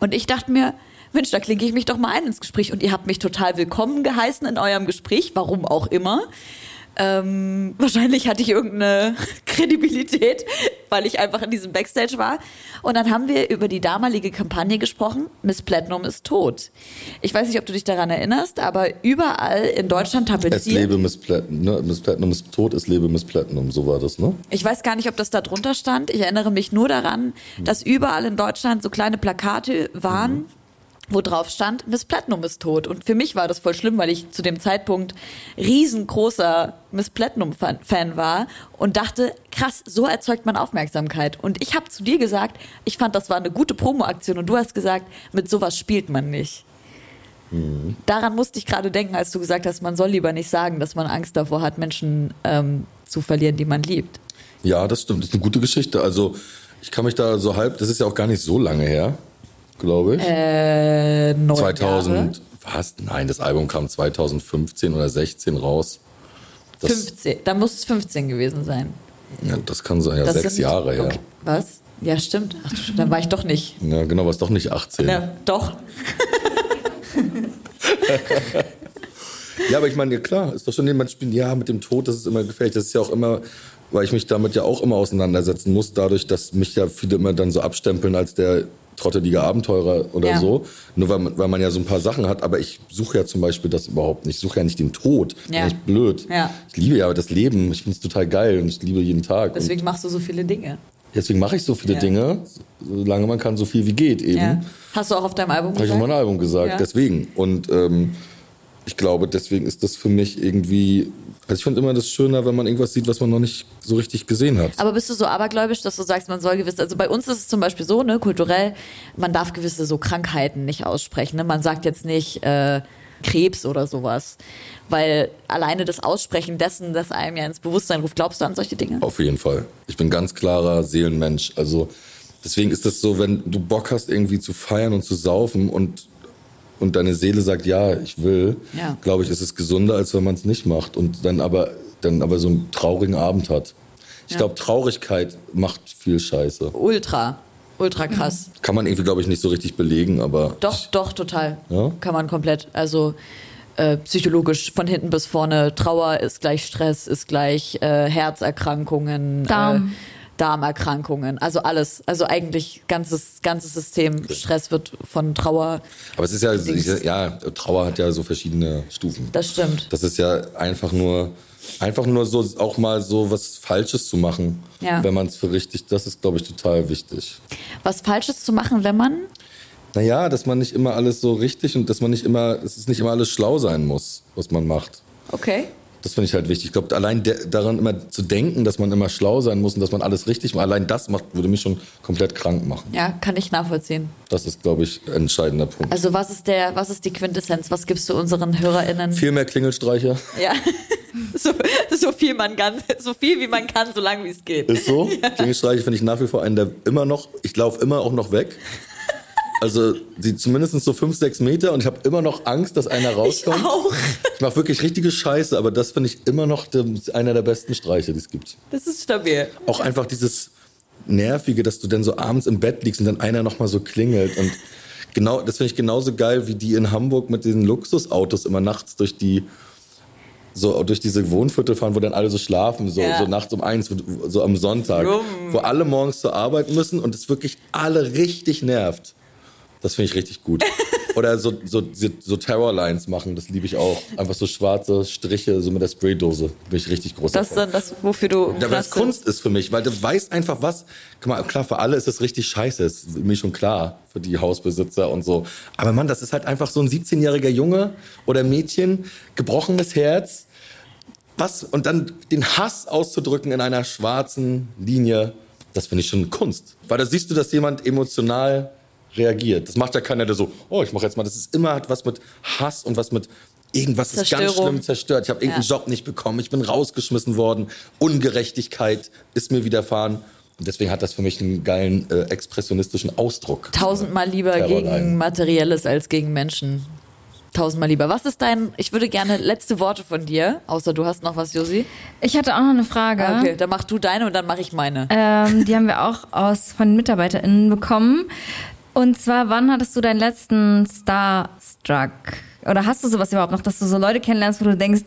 [SPEAKER 1] Und ich dachte mir, Mensch, da klinke ich mich doch mal ein ins Gespräch. Und ihr habt mich total willkommen geheißen in eurem Gespräch, warum auch immer. Ähm, wahrscheinlich hatte ich irgendeine Kredibilität, weil ich einfach in diesem Backstage war. Und dann haben wir über die damalige Kampagne gesprochen, Miss Platinum ist tot. Ich weiß nicht, ob du dich daran erinnerst, aber überall in Deutschland
[SPEAKER 3] Es
[SPEAKER 1] tapeziert.
[SPEAKER 3] lebe Miss Platinum, ne? Miss Platinum ist tot, es lebe Miss Platinum, so war das, ne?
[SPEAKER 1] Ich weiß gar nicht, ob das da drunter stand. Ich erinnere mich nur daran, dass überall in Deutschland so kleine Plakate waren, wo drauf stand, Miss Platinum ist tot. Und für mich war das voll schlimm, weil ich zu dem Zeitpunkt riesengroßer Miss Platinum-Fan war und dachte, krass, so erzeugt man Aufmerksamkeit. Und ich habe zu dir gesagt, ich fand, das war eine gute Promo-Aktion und du hast gesagt, mit sowas spielt man nicht. Daran musste ich gerade denken, als du gesagt hast, man soll lieber nicht sagen, dass man Angst davor hat, Menschen ähm, zu verlieren, die man liebt.
[SPEAKER 3] Ja, das stimmt. Das ist eine gute Geschichte. Also, ich kann mich da so halb, das ist ja auch gar nicht so lange her, glaube ich.
[SPEAKER 1] Äh, neun
[SPEAKER 3] 2000, was? Nein, das Album kam 2015 oder 16 raus.
[SPEAKER 1] Jahre.
[SPEAKER 3] Das,
[SPEAKER 1] 15. Da muss es 15 gewesen sein.
[SPEAKER 3] ja, das kann sein, ja,
[SPEAKER 1] Das
[SPEAKER 3] sechs
[SPEAKER 1] sind-
[SPEAKER 3] Jahre her.
[SPEAKER 1] Okay. Was? Ja, stimmt. Ach, du- dann war ich doch nicht.
[SPEAKER 3] Ja, genau, war es doch nicht 18. Ja,
[SPEAKER 1] Ja, doch.
[SPEAKER 3] aber ich meine, ja, klar, ist doch schon jemand spielt, ja, mit dem Tod, das ist immer gefährlich. Das ist ja auch immer, weil ich mich damit ja auch immer auseinandersetzen muss, dadurch, dass mich ja viele immer dann so abstempeln als der trottelige Abenteurer oder
[SPEAKER 1] Ja.
[SPEAKER 3] so. Nur weil man, weil man ja so ein paar Sachen hat, aber ich suche ja zum Beispiel das überhaupt nicht. Ich suche ja nicht den Tod.
[SPEAKER 1] Ja.
[SPEAKER 3] Ich blöd.
[SPEAKER 1] Ja.
[SPEAKER 3] Ich liebe ja das Leben. Ich finde es total geil und ich liebe jeden Tag. und
[SPEAKER 1] Deswegen machst du so viele Dinge.
[SPEAKER 3] deswegen mache ich so viele
[SPEAKER 1] Ja.
[SPEAKER 3] Dinge, solange man kann, so viel wie geht eben.
[SPEAKER 1] Ja. Hast du auch auf deinem Album
[SPEAKER 3] Habe ich auf
[SPEAKER 1] gesagt?
[SPEAKER 3] meinem Album gesagt,
[SPEAKER 1] Ja.
[SPEAKER 3] deswegen. Und ähm, ich glaube, deswegen ist das für mich irgendwie. Also ich finde immer das schöner, wenn man irgendwas sieht, was man noch nicht so richtig gesehen hat.
[SPEAKER 1] Aber bist du so abergläubisch, dass du sagst, man soll gewisse, also bei uns ist es zum Beispiel so, ne, kulturell, man darf gewisse so Krankheiten nicht aussprechen. Ne? Man sagt jetzt nicht äh, Krebs oder sowas. Weil alleine das Aussprechen dessen, das einem ja ins Bewusstsein ruft, glaubst du an solche Dinge?
[SPEAKER 3] Auf jeden Fall. Ich bin ganz klarer Seelenmensch. Also deswegen ist das so, wenn du Bock hast, irgendwie zu feiern und zu saufen und, und deine Seele sagt, ja, ich will,
[SPEAKER 1] Ja.
[SPEAKER 3] glaube ich, ist es gesunder, als wenn man es nicht macht und dann aber, dann aber so einen traurigen Abend hat. Ich
[SPEAKER 1] Ja.
[SPEAKER 3] glaube, Traurigkeit macht viel Scheiße.
[SPEAKER 1] Ultra, ultra krass.
[SPEAKER 3] Kann man irgendwie, glaube ich, nicht so richtig belegen, aber
[SPEAKER 1] Doch, doch, total.
[SPEAKER 3] Ja?
[SPEAKER 1] Kann man komplett. Also äh, psychologisch von hinten bis vorne. Trauer ist gleich Stress, ist gleich äh, Herzerkrankungen,
[SPEAKER 2] Darm.
[SPEAKER 1] Äh, Darmerkrankungen. Also alles. Also eigentlich ganzes, ganzes System. Stress wird von Trauer.
[SPEAKER 3] Aber es ist ja,
[SPEAKER 1] Dings.
[SPEAKER 3] ja, Trauer hat ja so verschiedene Stufen.
[SPEAKER 1] Das stimmt.
[SPEAKER 3] Das ist ja einfach nur, einfach nur so auch mal so was Falsches zu machen,
[SPEAKER 1] Ja.
[SPEAKER 3] wenn man es für richtig, das ist, glaube ich, total wichtig.
[SPEAKER 1] Was Falsches zu machen, wenn man.
[SPEAKER 3] Naja, dass man nicht immer alles so richtig und dass man nicht immer, es nicht immer alles schlau sein muss, was man macht.
[SPEAKER 1] Okay.
[SPEAKER 3] Das finde ich halt wichtig. Ich glaube, allein daran immer zu denken, dass man immer schlau sein muss und dass man alles richtig macht, allein das macht, würde mich schon komplett krank machen.
[SPEAKER 1] Ja, kann ich nachvollziehen.
[SPEAKER 3] Das ist, glaube ich, ein entscheidender Punkt.
[SPEAKER 1] Also was ist der, was ist die Quintessenz? Was gibst du unseren HörerInnen?
[SPEAKER 3] Viel mehr Klingelstreicher.
[SPEAKER 1] Ja. so, so viel man kann, so viel wie man kann, so lange wie es geht.
[SPEAKER 3] Ist so. Klingelstreiche finde ich nach wie vor einen, der immer noch, ich laufe immer auch noch weg. Also sie zumindest so fünf, sechs Meter und ich habe immer noch Angst, dass einer rauskommt. Ich
[SPEAKER 6] auch.
[SPEAKER 3] Ich mache wirklich richtige Scheiße, aber das finde ich immer noch einer der besten Streiche, die es gibt.
[SPEAKER 6] Das ist stabil.
[SPEAKER 3] Auch einfach dieses Nervige, dass du dann so abends im Bett liegst und dann einer noch mal so klingelt und genau, das finde ich genauso geil wie die in Hamburg mit den Luxusautos immer nachts durch die so durch diese Wohnviertel fahren, wo dann alle so schlafen, so,
[SPEAKER 6] Ja.
[SPEAKER 3] so nachts um eins, so am Sonntag,
[SPEAKER 6] Rum.
[SPEAKER 3] wo alle morgens zur Arbeit müssen und es wirklich alle richtig nervt. Das finde ich richtig gut. Oder so, so, so Terrorlines machen, das liebe ich auch. Einfach so schwarze Striche, so mit der Spraydose. Bin ich richtig groß
[SPEAKER 6] Das ist dann das, wofür du.
[SPEAKER 3] Ja, weil
[SPEAKER 6] Knast
[SPEAKER 3] Kunst ist für mich, weil du weißt einfach was. Guck mal, klar, für alle ist es richtig scheiße, ist mir schon klar, für die Hausbesitzer und so. Aber Mann, das ist halt einfach so ein 17-jähriger Junge oder Mädchen, gebrochenes Herz. Was? Und dann den Hass auszudrücken in einer schwarzen Linie, das finde ich schon Kunst. Weil da siehst du, dass jemand emotional reagiert. Das macht ja keiner, der so, oh, ich mache jetzt mal. Das ist immer hat was mit Hass und was mit irgendwas ist ganz schlimm zerstört. Ich habe irgendeinen
[SPEAKER 6] Ja.
[SPEAKER 3] Job nicht bekommen, ich bin rausgeschmissen worden, Ungerechtigkeit ist mir widerfahren. Und deswegen hat das für mich einen geilen äh, expressionistischen Ausdruck.
[SPEAKER 1] Tausendmal lieber
[SPEAKER 3] Terrorline.
[SPEAKER 1] gegen Materielles als gegen Menschen. Tausendmal lieber. Was ist dein, ich würde gerne letzte Worte von dir, außer du hast noch was, Josi.
[SPEAKER 2] Ich hatte auch noch eine Frage.
[SPEAKER 1] Ah, Okay, dann mach du deine und dann mache ich meine.
[SPEAKER 2] Ähm, die haben wir auch aus, von den MitarbeiterInnen bekommen. Und zwar, wann hattest du deinen letzten Starstruck? Oder hast du sowas überhaupt noch, dass du so Leute kennenlernst, wo du denkst,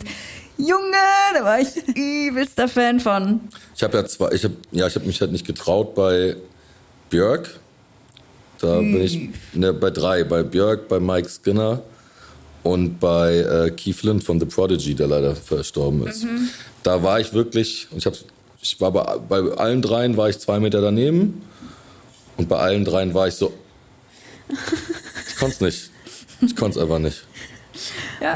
[SPEAKER 2] Junge, da war ich übelster Fan von.
[SPEAKER 3] Ich habe ja zwei, ich habe ja, ich habe mich halt nicht getraut bei Björk. Da bin ich ne, bei drei, bei Björk, bei Mike Skinner und bei äh, Keith Flint von The Prodigy, der leider verstorben ist. Da war ich wirklich, ich habe, ich war bei, bei allen dreien war ich zwei Meter daneben und bei allen dreien war ich so, ich konnte es nicht, ich konnte es einfach nicht.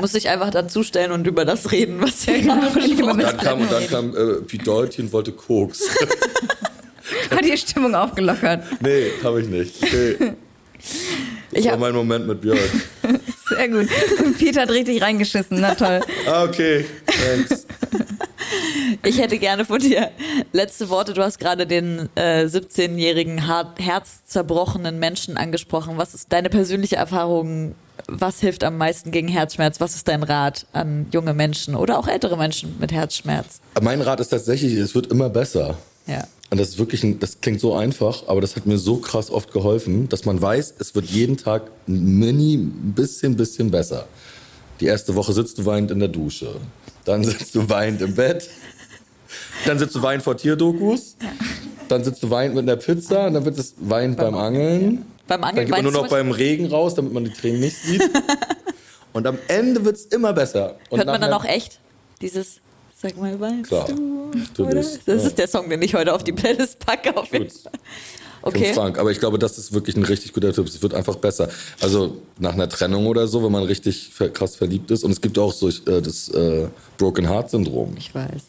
[SPEAKER 1] Muss ich einfach dazustellen und über das reden, was wir gerade besprochen.
[SPEAKER 3] Dann kam und dann kam äh, Doherty und wollte Koks.
[SPEAKER 2] Hat die Stimmung aufgelockert.
[SPEAKER 3] nee, habe ich nicht. Nee. Das
[SPEAKER 1] Ich
[SPEAKER 3] war mein Moment mit Björk.
[SPEAKER 2] Sehr gut. Und Peter hat richtig reingeschissen. Na toll.
[SPEAKER 3] Ah, okay. Thanks.
[SPEAKER 1] Ich hätte gerne von dir letzte Worte. Du hast gerade den äh, 17-jährigen hart- herzzerbrochenen Menschen angesprochen. Was ist deine persönliche Erfahrung? Was hilft am meisten gegen Herzschmerz? Was ist dein Rat an junge Menschen oder auch ältere Menschen mit Herzschmerz?
[SPEAKER 3] Mein Rat ist tatsächlich, es wird immer besser.
[SPEAKER 1] Ja.
[SPEAKER 3] Und das ist wirklich, ein, das klingt so einfach, aber das hat mir so krass oft geholfen, dass man weiß, es wird jeden Tag ein mini, ein bisschen, bisschen besser. Die erste Woche sitzt du weinend in der Dusche. Dann sitzt du weinend im Bett. Dann sitzt du weinend vor Tierdokus. Dann sitzt du weinend mit einer Pizza. Und dann wird es weinend beim Angeln.
[SPEAKER 1] Beim
[SPEAKER 3] Dann
[SPEAKER 1] Angeln
[SPEAKER 3] geht man nur
[SPEAKER 1] weinst
[SPEAKER 3] noch beim Regen raus, damit man die Tränen nicht sieht. Und am Ende wird es immer besser. Und
[SPEAKER 1] Hört man dann auch echt dieses Sag mal, weißt
[SPEAKER 3] Klar,
[SPEAKER 1] du?
[SPEAKER 3] natürlich.
[SPEAKER 1] Das ist der Song, den ich heute auf die Playlist packe. Auf jeden. Fall.
[SPEAKER 3] Okay.
[SPEAKER 1] Okay.
[SPEAKER 3] Frank. Aber ich glaube, das ist wirklich ein richtig guter Tipp. Es wird einfach besser. Also nach einer Trennung oder so, wenn man richtig krass verliebt ist. Und es gibt auch so äh, das äh, Broken Heart Syndrom.
[SPEAKER 1] Ich weiß.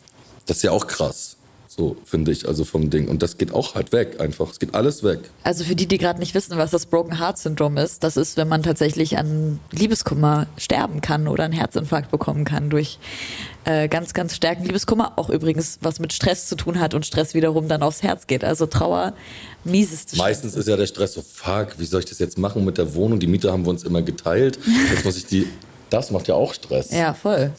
[SPEAKER 3] Das ist ja auch krass. So finde ich, also vom Ding. Und das geht auch halt weg einfach. Es geht alles weg.
[SPEAKER 1] Also für die, die gerade nicht wissen, was das Broken Heart Syndrom ist, das ist, wenn man tatsächlich an Liebeskummer sterben kann oder einen Herzinfarkt bekommen kann durch äh, ganz, ganz starken Liebeskummer. Auch übrigens, was mit Stress zu tun hat und Stress wiederum dann aufs Herz geht. Also Trauer, mieseste
[SPEAKER 3] Meistens ist ja der Stress so, fuck, wie soll ich das jetzt machen mit der Wohnung? Die Miete haben wir uns immer geteilt. Jetzt muss ich die. Das macht ja auch Stress.
[SPEAKER 1] Ja, voll.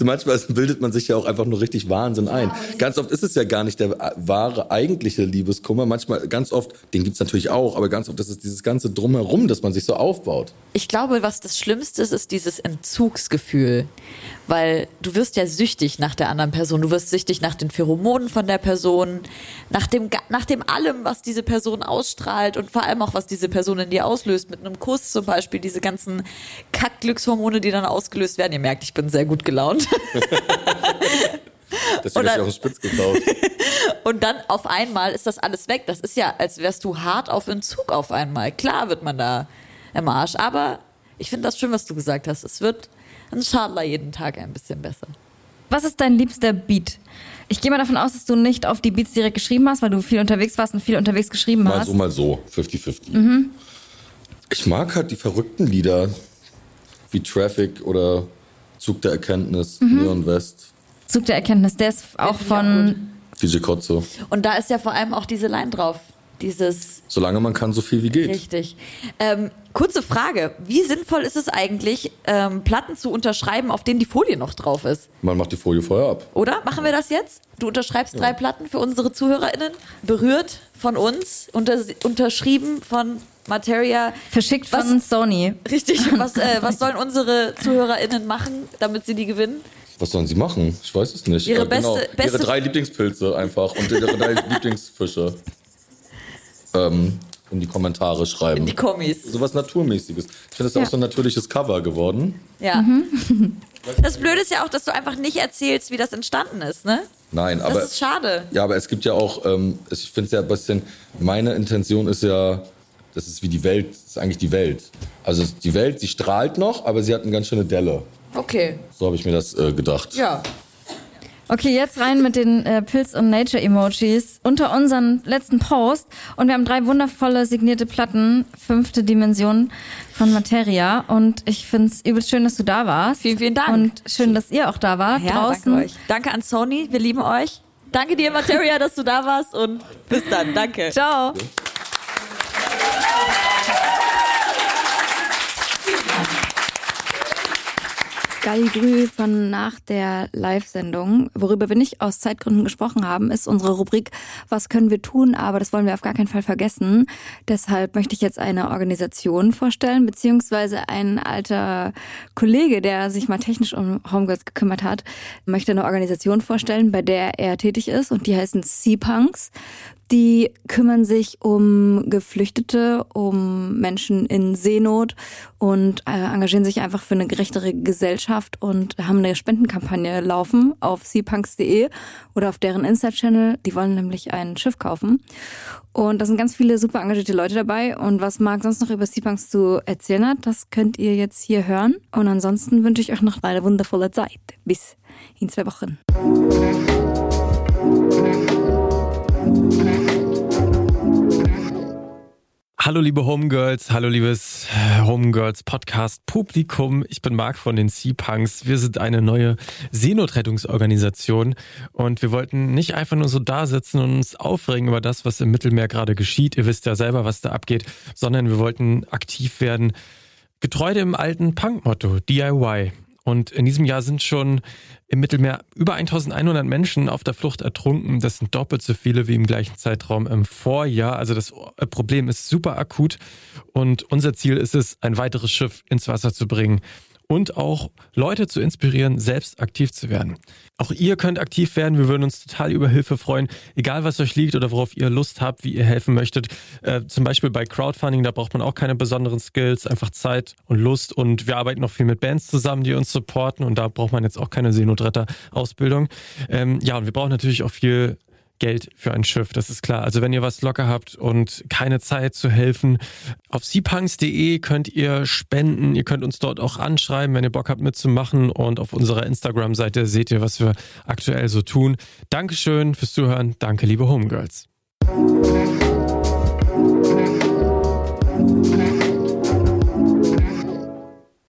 [SPEAKER 3] So manchmal bildet man sich ja auch einfach nur richtig Wahnsinn ein. Ganz oft ist es ja gar nicht der wahre, eigentliche Liebeskummer. Manchmal, ganz oft, den gibt's natürlich auch, aber ganz oft ist es dieses ganze Drumherum, dass man sich so aufbaut.
[SPEAKER 1] Ich glaube, was das Schlimmste ist, ist dieses Entzugsgefühl. Weil du wirst ja süchtig nach der anderen Person. Du wirst süchtig nach den Pheromonen von der Person, nach dem, nach dem allem, was diese Person ausstrahlt und vor allem auch, was diese Person in dir auslöst. Mit einem Kuss zum Beispiel, diese ganzen Kackglückshormone, die dann ausgelöst werden. Ihr merkt, ich bin sehr gut gelaunt.
[SPEAKER 3] Deswegen hast du auch Spitz gekauft.
[SPEAKER 1] Und dann auf einmal ist das alles weg. Das ist ja, als wärst du hart auf Entzug auf einmal. Klar wird man da im Arsch, aber ich finde das schön, was du gesagt hast. Es wird ein Schadler jeden Tag ein bisschen besser.
[SPEAKER 2] Was ist dein liebster Beat? Ich gehe mal davon aus, dass du nicht auf die Beats direkt geschrieben hast, weil du viel unterwegs warst und viel unterwegs geschrieben
[SPEAKER 3] Mal
[SPEAKER 2] hast.
[SPEAKER 3] so, mal so. 50-50. Ich mag halt die verrückten Lieder, wie Traffic oder Zug der Erkenntnis, Neon West,
[SPEAKER 2] Zug der Erkenntnis, der ist auch
[SPEAKER 1] ich
[SPEAKER 2] von.
[SPEAKER 3] DJ Kotze.
[SPEAKER 1] Und da ist ja vor allem auch diese Line drauf. Dieses
[SPEAKER 3] Solange man kann, so viel wie geht.
[SPEAKER 1] Richtig. Ähm, kurze Frage. Wie sinnvoll ist es eigentlich, ähm, Platten zu unterschreiben, auf denen die Folie noch drauf ist?
[SPEAKER 3] Man macht die Folie vorher ab.
[SPEAKER 1] Oder? Machen wir das jetzt? Du unterschreibst drei Platten für unsere ZuhörerInnen. Berührt von uns, unter, unterschrieben von Materia.
[SPEAKER 2] Verschickt
[SPEAKER 1] Was-
[SPEAKER 2] von Sony.
[SPEAKER 1] Richtig. Was, äh, was sollen unsere ZuhörerInnen machen, damit sie die gewinnen?
[SPEAKER 3] Was sollen sie machen? Ich weiß es nicht.
[SPEAKER 1] Ihre
[SPEAKER 3] Äh, genau,
[SPEAKER 1] beste- beste-
[SPEAKER 3] ihre drei Lieblingspilze einfach und ihre drei Lieblingsfische ähm, in die Kommentare schreiben.
[SPEAKER 1] In die Kommis.
[SPEAKER 3] Sowas Naturmäßiges. Ich finde, das ist ja. auch so ein natürliches Cover geworden.
[SPEAKER 1] Ja. Das Blöde ist ja auch, dass du einfach nicht erzählst, wie das entstanden ist, ne?
[SPEAKER 3] Nein,
[SPEAKER 1] Das
[SPEAKER 3] aber
[SPEAKER 1] ist schade.
[SPEAKER 3] ja, aber es gibt ja auch, ähm, ich finde es ja ein bisschen, meine Intention ist ja, das ist wie die Welt, das ist eigentlich die Welt. Also die Welt, sie strahlt noch, aber sie hat eine ganz schöne Delle.
[SPEAKER 1] Okay.
[SPEAKER 3] So habe ich mir das äh, gedacht.
[SPEAKER 1] Ja.
[SPEAKER 2] Okay, jetzt rein mit den äh, Pilz- und Nature-Emojis unter unseren letzten Post. Und wir haben drei wundervolle signierte Platten, fünfte Dimension von Materia. Und ich find's übelst schön, dass du da warst.
[SPEAKER 1] Vielen, vielen Dank.
[SPEAKER 2] Und schön, dass ihr auch da wart
[SPEAKER 1] Ja,
[SPEAKER 2] draußen.
[SPEAKER 1] danke euch. Danke an Sony, wir lieben euch. Danke dir, Materia, dass du da warst und bis dann. Danke.
[SPEAKER 2] Ciao. Galligrü von nach der Live-Sendung. Worüber wir nicht aus Zeitgründen gesprochen haben, ist unsere Rubrik Was können wir tun? Aber das wollen wir auf gar keinen Fall vergessen. Deshalb möchte ich jetzt eine Organisation vorstellen, beziehungsweise ein alter Kollege, der sich mal technisch um Homegirls gekümmert hat, möchte eine Organisation vorstellen, bei der er tätig ist und die heißen Sea-Punks. Die kümmern sich um Geflüchtete, um Menschen in Seenot und äh, engagieren sich einfach für eine gerechtere Gesellschaft und haben eine Spendenkampagne laufen auf seapunks.de oder auf deren Insta-Channel. Die wollen nämlich ein Schiff kaufen. Und da sind ganz viele super engagierte Leute dabei. Und was Marc sonst noch über Seapunks zu erzählen hat, das könnt ihr jetzt hier hören. Und ansonsten wünsche ich euch noch eine wundervolle Zeit. Bis in zwei Wochen.
[SPEAKER 7] Hallo liebe Homegirls, hallo liebes äh, Homegirls Podcast Publikum. Ich bin Marc von den Sea Punks. Wir sind eine neue Seenotrettungsorganisation und wir wollten nicht einfach nur so da sitzen und uns aufregen über das, was im Mittelmeer gerade geschieht. Ihr wisst ja selber, was da abgeht, sondern wir wollten aktiv werden, getreu dem alten Punk-Motto DIY. Und in diesem Jahr sind schon im Mittelmeer über 1100 Menschen auf der Flucht ertrunken. Das sind doppelt so viele wie im gleichen Zeitraum im Vorjahr. Also das Problem ist super akut. Und unser Ziel ist es, ein weiteres Schiff ins Wasser zu bringen und auch Leute zu inspirieren, selbst aktiv zu werden. Auch ihr könnt aktiv werden. Wir würden uns total über Hilfe freuen. Egal, was euch liegt oder worauf ihr Lust habt, wie ihr helfen möchtet. Äh, zum Beispiel bei Crowdfunding, da braucht man auch keine besonderen Skills, einfach Zeit und Lust. Und wir arbeiten noch viel mit Bands zusammen, die uns supporten. Und da braucht man jetzt auch keine Seenotretter-Ausbildung. Ähm, ja, und wir brauchen natürlich auch viel Geld für ein Schiff, das ist klar. Also wenn ihr was locker habt und keine Zeit zu helfen, auf seapunks.de könnt ihr spenden. Ihr könnt uns dort auch anschreiben, wenn ihr Bock habt mitzumachen. Und auf unserer Instagram-Seite seht ihr, was wir aktuell so tun. Dankeschön fürs Zuhören. Danke, liebe Homegirls.